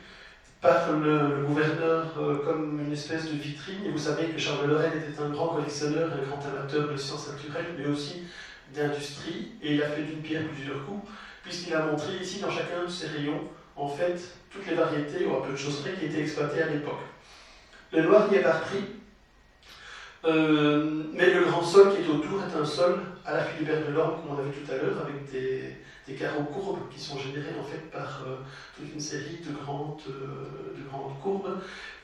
par le, gouverneur euh, comme une espèce de vitrine. Et vous savez que Charles Lorraine était un grand collectionneur, un grand amateur de sciences naturelles, mais aussi d'industrie. Et il a fait d'une pierre plusieurs coups, puisqu'il a montré ici, dans chacun de ses rayons, en fait, toutes les variétés, ou un peu de choses près, qui étaient exploitées à l'époque. Le noir n'y est repris, euh, mais le grand sol qui est autour est un sol à la Philibert de l'Orme, comme on a vu tout à l'heure, avec des, carreaux courbes qui sont générés en fait par euh, toute une série de grandes, euh, de grandes courbes.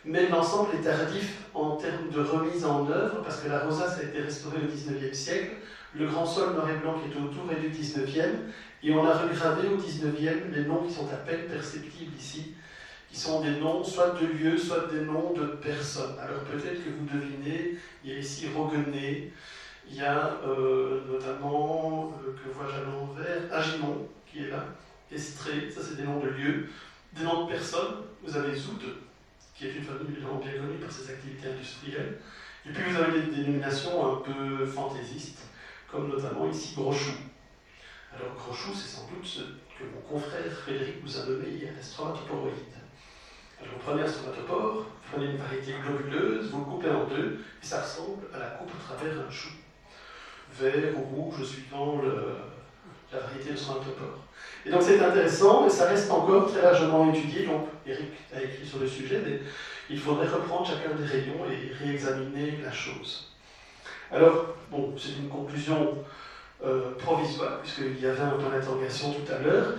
Mais l'ensemble est tardif en termes de remise en œuvre, parce que la rosace a été restaurée au XIXe siècle. Le grand sol noir et blanc qui est autour est du XIXe, et on a regravé au XIXe les noms qui sont à peine perceptibles ici, qui sont des noms soit de lieux, soit des noms de personnes. Alors peut-être que vous devinez, il y a ici Roguenet, il y a euh, notamment, euh, que vois-je à l'envers, Aginon, qui est là, Estrée, ça c'est des noms de lieux. Des noms de personnes, vous avez Zout, qui est une famille bien connue par ses activités industrielles. Et puis vous avez des dénominations un peu fantaisistes, comme notamment ici Grochou. Alors Grochou, c'est sans doute ce que mon confrère Frédéric vous a donné hier, l'astronatoporoïde. Vous prenez un stromatopore, vous prenez une variété globuleuse, vous le coupez en deux, et ça ressemble à la coupe à travers un chou. Vert ou rouge, suivant la variété de stromatopore. Et donc c'est intéressant, mais ça reste encore très largement étudié. Donc Eric a écrit sur le sujet, mais il faudrait reprendre chacun des rayons et réexaminer la chose. Alors, bon, c'est une conclusion euh, provisoire, puisqu'il y avait un point d'interrogation tout à l'heure.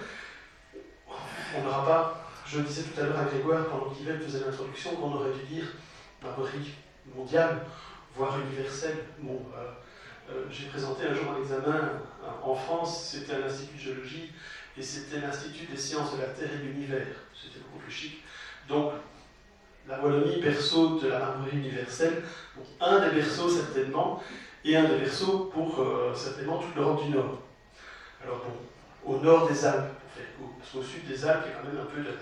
On n'aura pas je disais tout à l'heure à Grégoire, pendant qu'Yvette faisait l'introduction, qu'on aurait dû dire barbarie mondiale, voire universelle. Bon, euh, euh, j'ai présenté un jour un examen euh, en France, c'était à l'Institut de géologie, et c'était l'Institut des sciences de la Terre et de l'univers. C'était beaucoup plus chic. Donc, la Wallonie, berceau de la marmorie universelle, un des berceaux certainement, et un des berceaux pour certainement toute l'Europe du Nord. Alors bon, au nord des Alpes, parce qu'au sud des Alpes, il y a quand même un peu de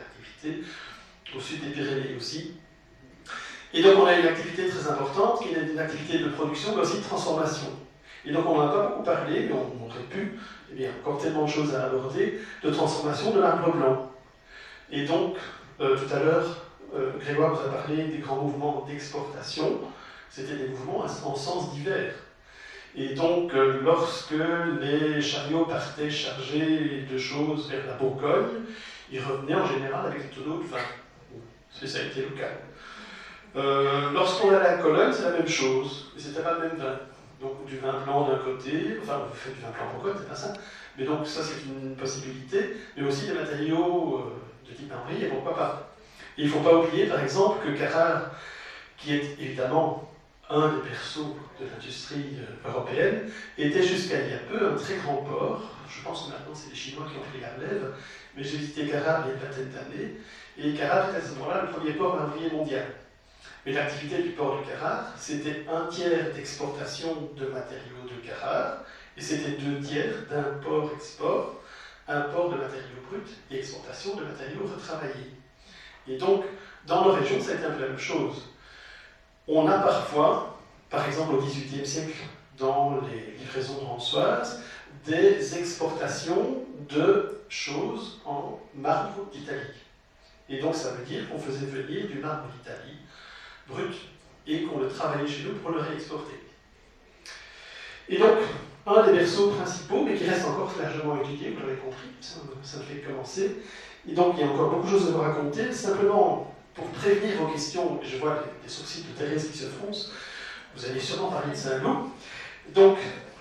au sud des Pyrénées aussi. Et donc on a une activité très importante qui est une activité de production, mais aussi de transformation. Et donc on n'en a pas beaucoup parlé, mais on, aurait pu, eh bien, encore tellement de choses à aborder, de transformation de l'arbre blanc. Et donc, euh, tout à l'heure, euh, Grégoire vous a parlé des grands mouvements d'exportation. C'était des mouvements en sens divers. Et donc, euh, lorsque les chariots partaient chargés de choses vers la Bourgogne, il revenait en général avec des tonneaux de vin, spécialité locale. Euh, Lorsqu'on allait à Cologne, c'est la même chose, mais c'était pas le même vin. Donc du vin blanc d'un côté, enfin vous faites du vin blanc pourquoi c'est pas ça, mais donc ça c'est une possibilité, mais aussi des matériaux euh, de type marbré, et pourquoi pas. il ne faut pas oublier par exemple que Carrare, qui est évidemment un des berceaux de l'industrie euh, européenne, était jusqu'à il y a peu un très grand port. Je pense que maintenant c'est les Chinois qui ont pris la relève, mais j'ai visité Carrare il y a une vingtaine d'années, et Carrare était à ce moment-là le premier port marbrier mondial. Mais l'activité du port de Carrare, c'était un tiers d'exportation de matériaux de Carrare, et c'était deux tiers d'import-export, import de matériaux bruts et exportation de matériaux retravaillés. Et donc, dans nos régions, ça a été un peu la même chose. On a parfois, par exemple au XVIIIe siècle, dans les livraisons françoises, des exportations de choses en marbre d'Italie. Et donc ça veut dire qu'on faisait venir du marbre d'Italie brut et qu'on le travaillait chez nous pour le réexporter. Et donc, un des berceaux principaux, mais qui reste encore largement étudié, vous l'avez compris, ça, ne fait que commencer. Et donc, il y a encore beaucoup de choses à vous raconter. Simplement, pour prévenir vos questions, je vois les, sourcils de Thérèse qui se froncent, vous allez sûrement parler de Saint-Loup. Donc,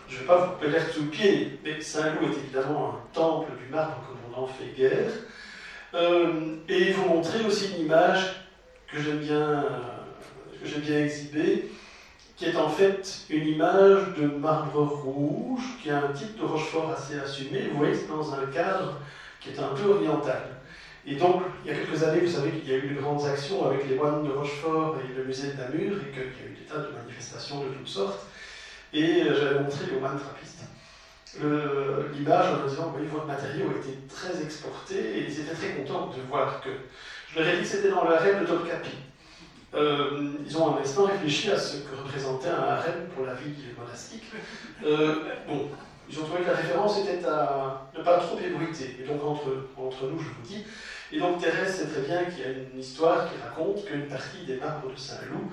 je ne vais pas vous sous le pied, mais Saint-Loup est évidemment un temple du marbre comme on en fait guère. Euh, et vous montrer aussi une image que j'aime bien, que bien exhiber, qui est en fait une image de marbre rouge, qui a un type de Rochefort assez assumé. Vous voyez, c'est dans un cadre qui est un peu oriental. Et donc, il y a quelques années, vous savez qu'il y a eu de grandes actions avec les moines de Rochefort et le musée de Namur, et qu'il y a eu des tas de manifestations de toutes sortes. Et euh, j'avais montré aux moines trappistes l'image en disant, voyez, votre matériau a été très exporté, et ils étaient très contents de voir que... Je leur ai dit que c'était dans le harem de Topkapi. Euh, ils ont un instant réfléchi à ce que représentait un harem pour la vie monastique. Euh, bon, ils ont trouvé que la référence était à ne pas trop ébruiter. Et donc, entre, entre nous, je vous dis. Et donc, Thérèse sait très bien qu'il y a une histoire qui raconte qu'une partie des marbres de Saint-Loup,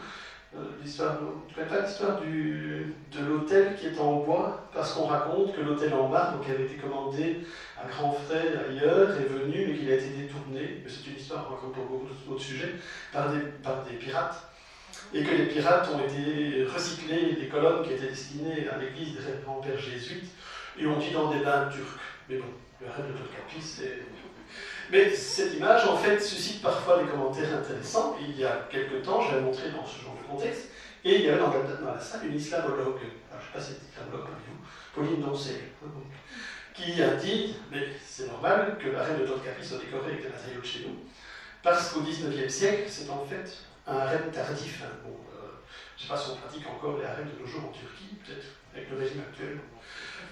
l'histoire, connais pas l'histoire de l'hôtel qui est en bois Parce qu'on raconte que l'hôtel en marbre, qui avait été commandé à grands frais ailleurs, est venu, mais qu'il a été détourné, mais c'est une histoire encore pour beaucoup d'autres sujets, par des, par des pirates et que les pirates ont été recyclés, des colonnes qui étaient destinées à l'église des révérends pères jésuites, et ont dit dans des bains turcs. Mais bon, le rêve de Tolkapi, c'est. Mais cette image, en fait, suscite parfois des commentaires intéressants. Il y a quelques temps, je l'ai montré dans ce genre de contexte, et il y avait dans la, salle une islamologue, je ne sais pas si c'est islamologue parmi vous, Pauline Doncel, qui a dit Mais c'est normal que la reine de Tolkapi soit décorée avec des matériaux de chez nous, parce qu'au XIXe siècle, c'est en fait un harem tardif. Hein. Bon, euh, je ne sais pas si on pratique encore les harems de nos jours en Turquie, peut-être avec le régime actuel.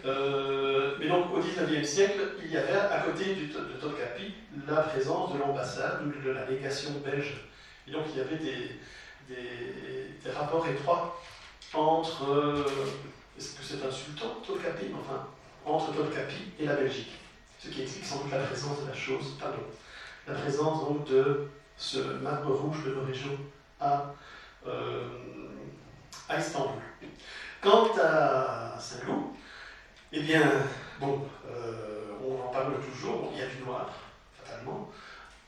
Euh, mais donc au XIXe siècle, il y avait à côté de Topkapi la présence de l'ambassade ou de la légation belge. Et donc il y avait des, rapports étroits entre, euh, est-ce que c'est un sultan, Topkapi, enfin, entre Topkapi et la Belgique. Ce qui explique sans doute la présence de la chose, pardon, la présence donc de ce marbre rouge de nos régions à, euh, à Istanbul. Quant à Saint-Loup, eh bien, bon, euh, on en parle toujours, il y a du noir, fatalement.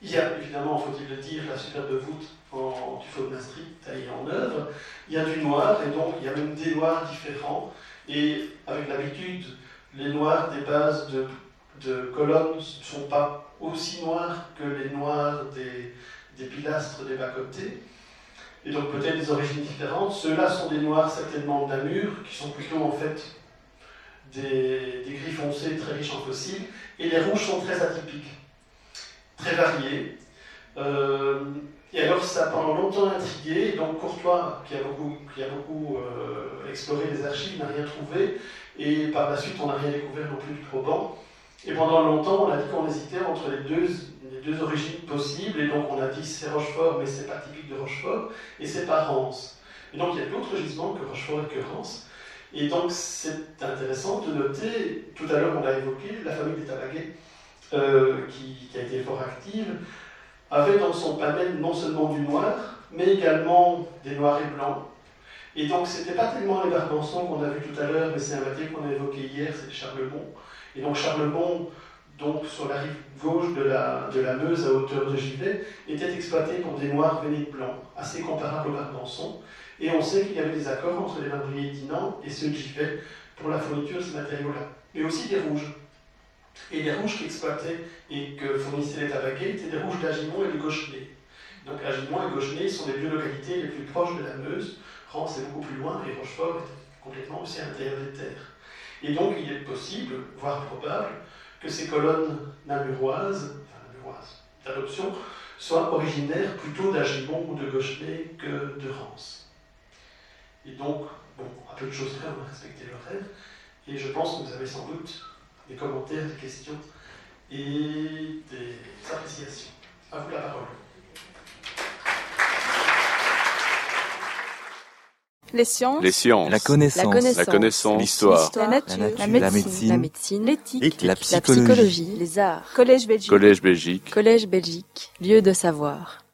Il y a évidemment, faut-il le dire, la superbe voûte en tuffeau de taillée en œuvre. Il y a du noir, et donc il y a même des noirs différents. Et avec l'habitude, les noirs des bases de, de colonnes ne sont pas aussi noirs que les noirs des, pilastres des bas-côtés. Et donc peut-être des origines différentes. Ceux-là sont des noirs certainement d'Amur, qui sont plutôt en fait des, gris foncés très riches en fossiles, et les rouges sont très atypiques, très variés. Euh, et alors ça a pendant longtemps intrigué, donc Courtois, qui a beaucoup, qui a beaucoup euh, exploré les archives, n'a rien trouvé, et par la suite on n'a rien découvert non plus du probant. Et pendant longtemps on a dit qu'on hésitait entre les deux, deux origines possibles, et donc on a dit c'est Rochefort, mais c'est pas typique de Rochefort, et c'est pas Rance. Et donc il y a d'autres gisements que Rochefort et que Rance, et donc c'est intéressant de noter, tout à l'heure on l'a évoqué, la famille des Tabaguets, euh, qui, a été fort active, avait dans son panel non seulement du noir, mais également des noirs et blancs. Et donc c'était pas tellement les Barbançons qu'on a vu tout à l'heure, mais c'est un bâtiment qu'on a évoqué hier, c'est Charlebon. Et donc Charlebon, donc sur la rive gauche de la, de Meuse à hauteur de Givet, était exploité pour des noirs venus blancs, assez comparables aux Barbançons. Et on sait qu'il y avait des accords entre les marbriers Dinan et ceux de Givet pour la fourniture de ces matériaux-là. Mais aussi des rouges. Et les rouges qu'exploitaient et que fournissaient les tabaquets étaient des rouges d'Agimont et de Gauchenet. Donc Agimont et Gauchenet sont les deux localités les plus proches de la Meuse. Rance est beaucoup plus loin et Rochefort est complètement aussi à l'intérieur des terres. Et donc il est possible, voire probable, que ces colonnes namuroises, enfin namuroises, d'adoption, soient originaires plutôt d'Agimont ou de Gauchenet que de Rance. Et donc, bon, à peu de choses près, on a respecté leur rêve. Et je pense que vous avez sans doute des commentaires, des questions et des appréciations. À vous la parole. Les sciences. les sciences, La connaissance. La connaissance. l'histoire, La nature. La nature. La La médecine. médecine. La médecine. L'éthique. Éthique. La psychologie. Les arts. Collège Belgique. Collège Belgique, Collège Belgique. Lieu de savoir.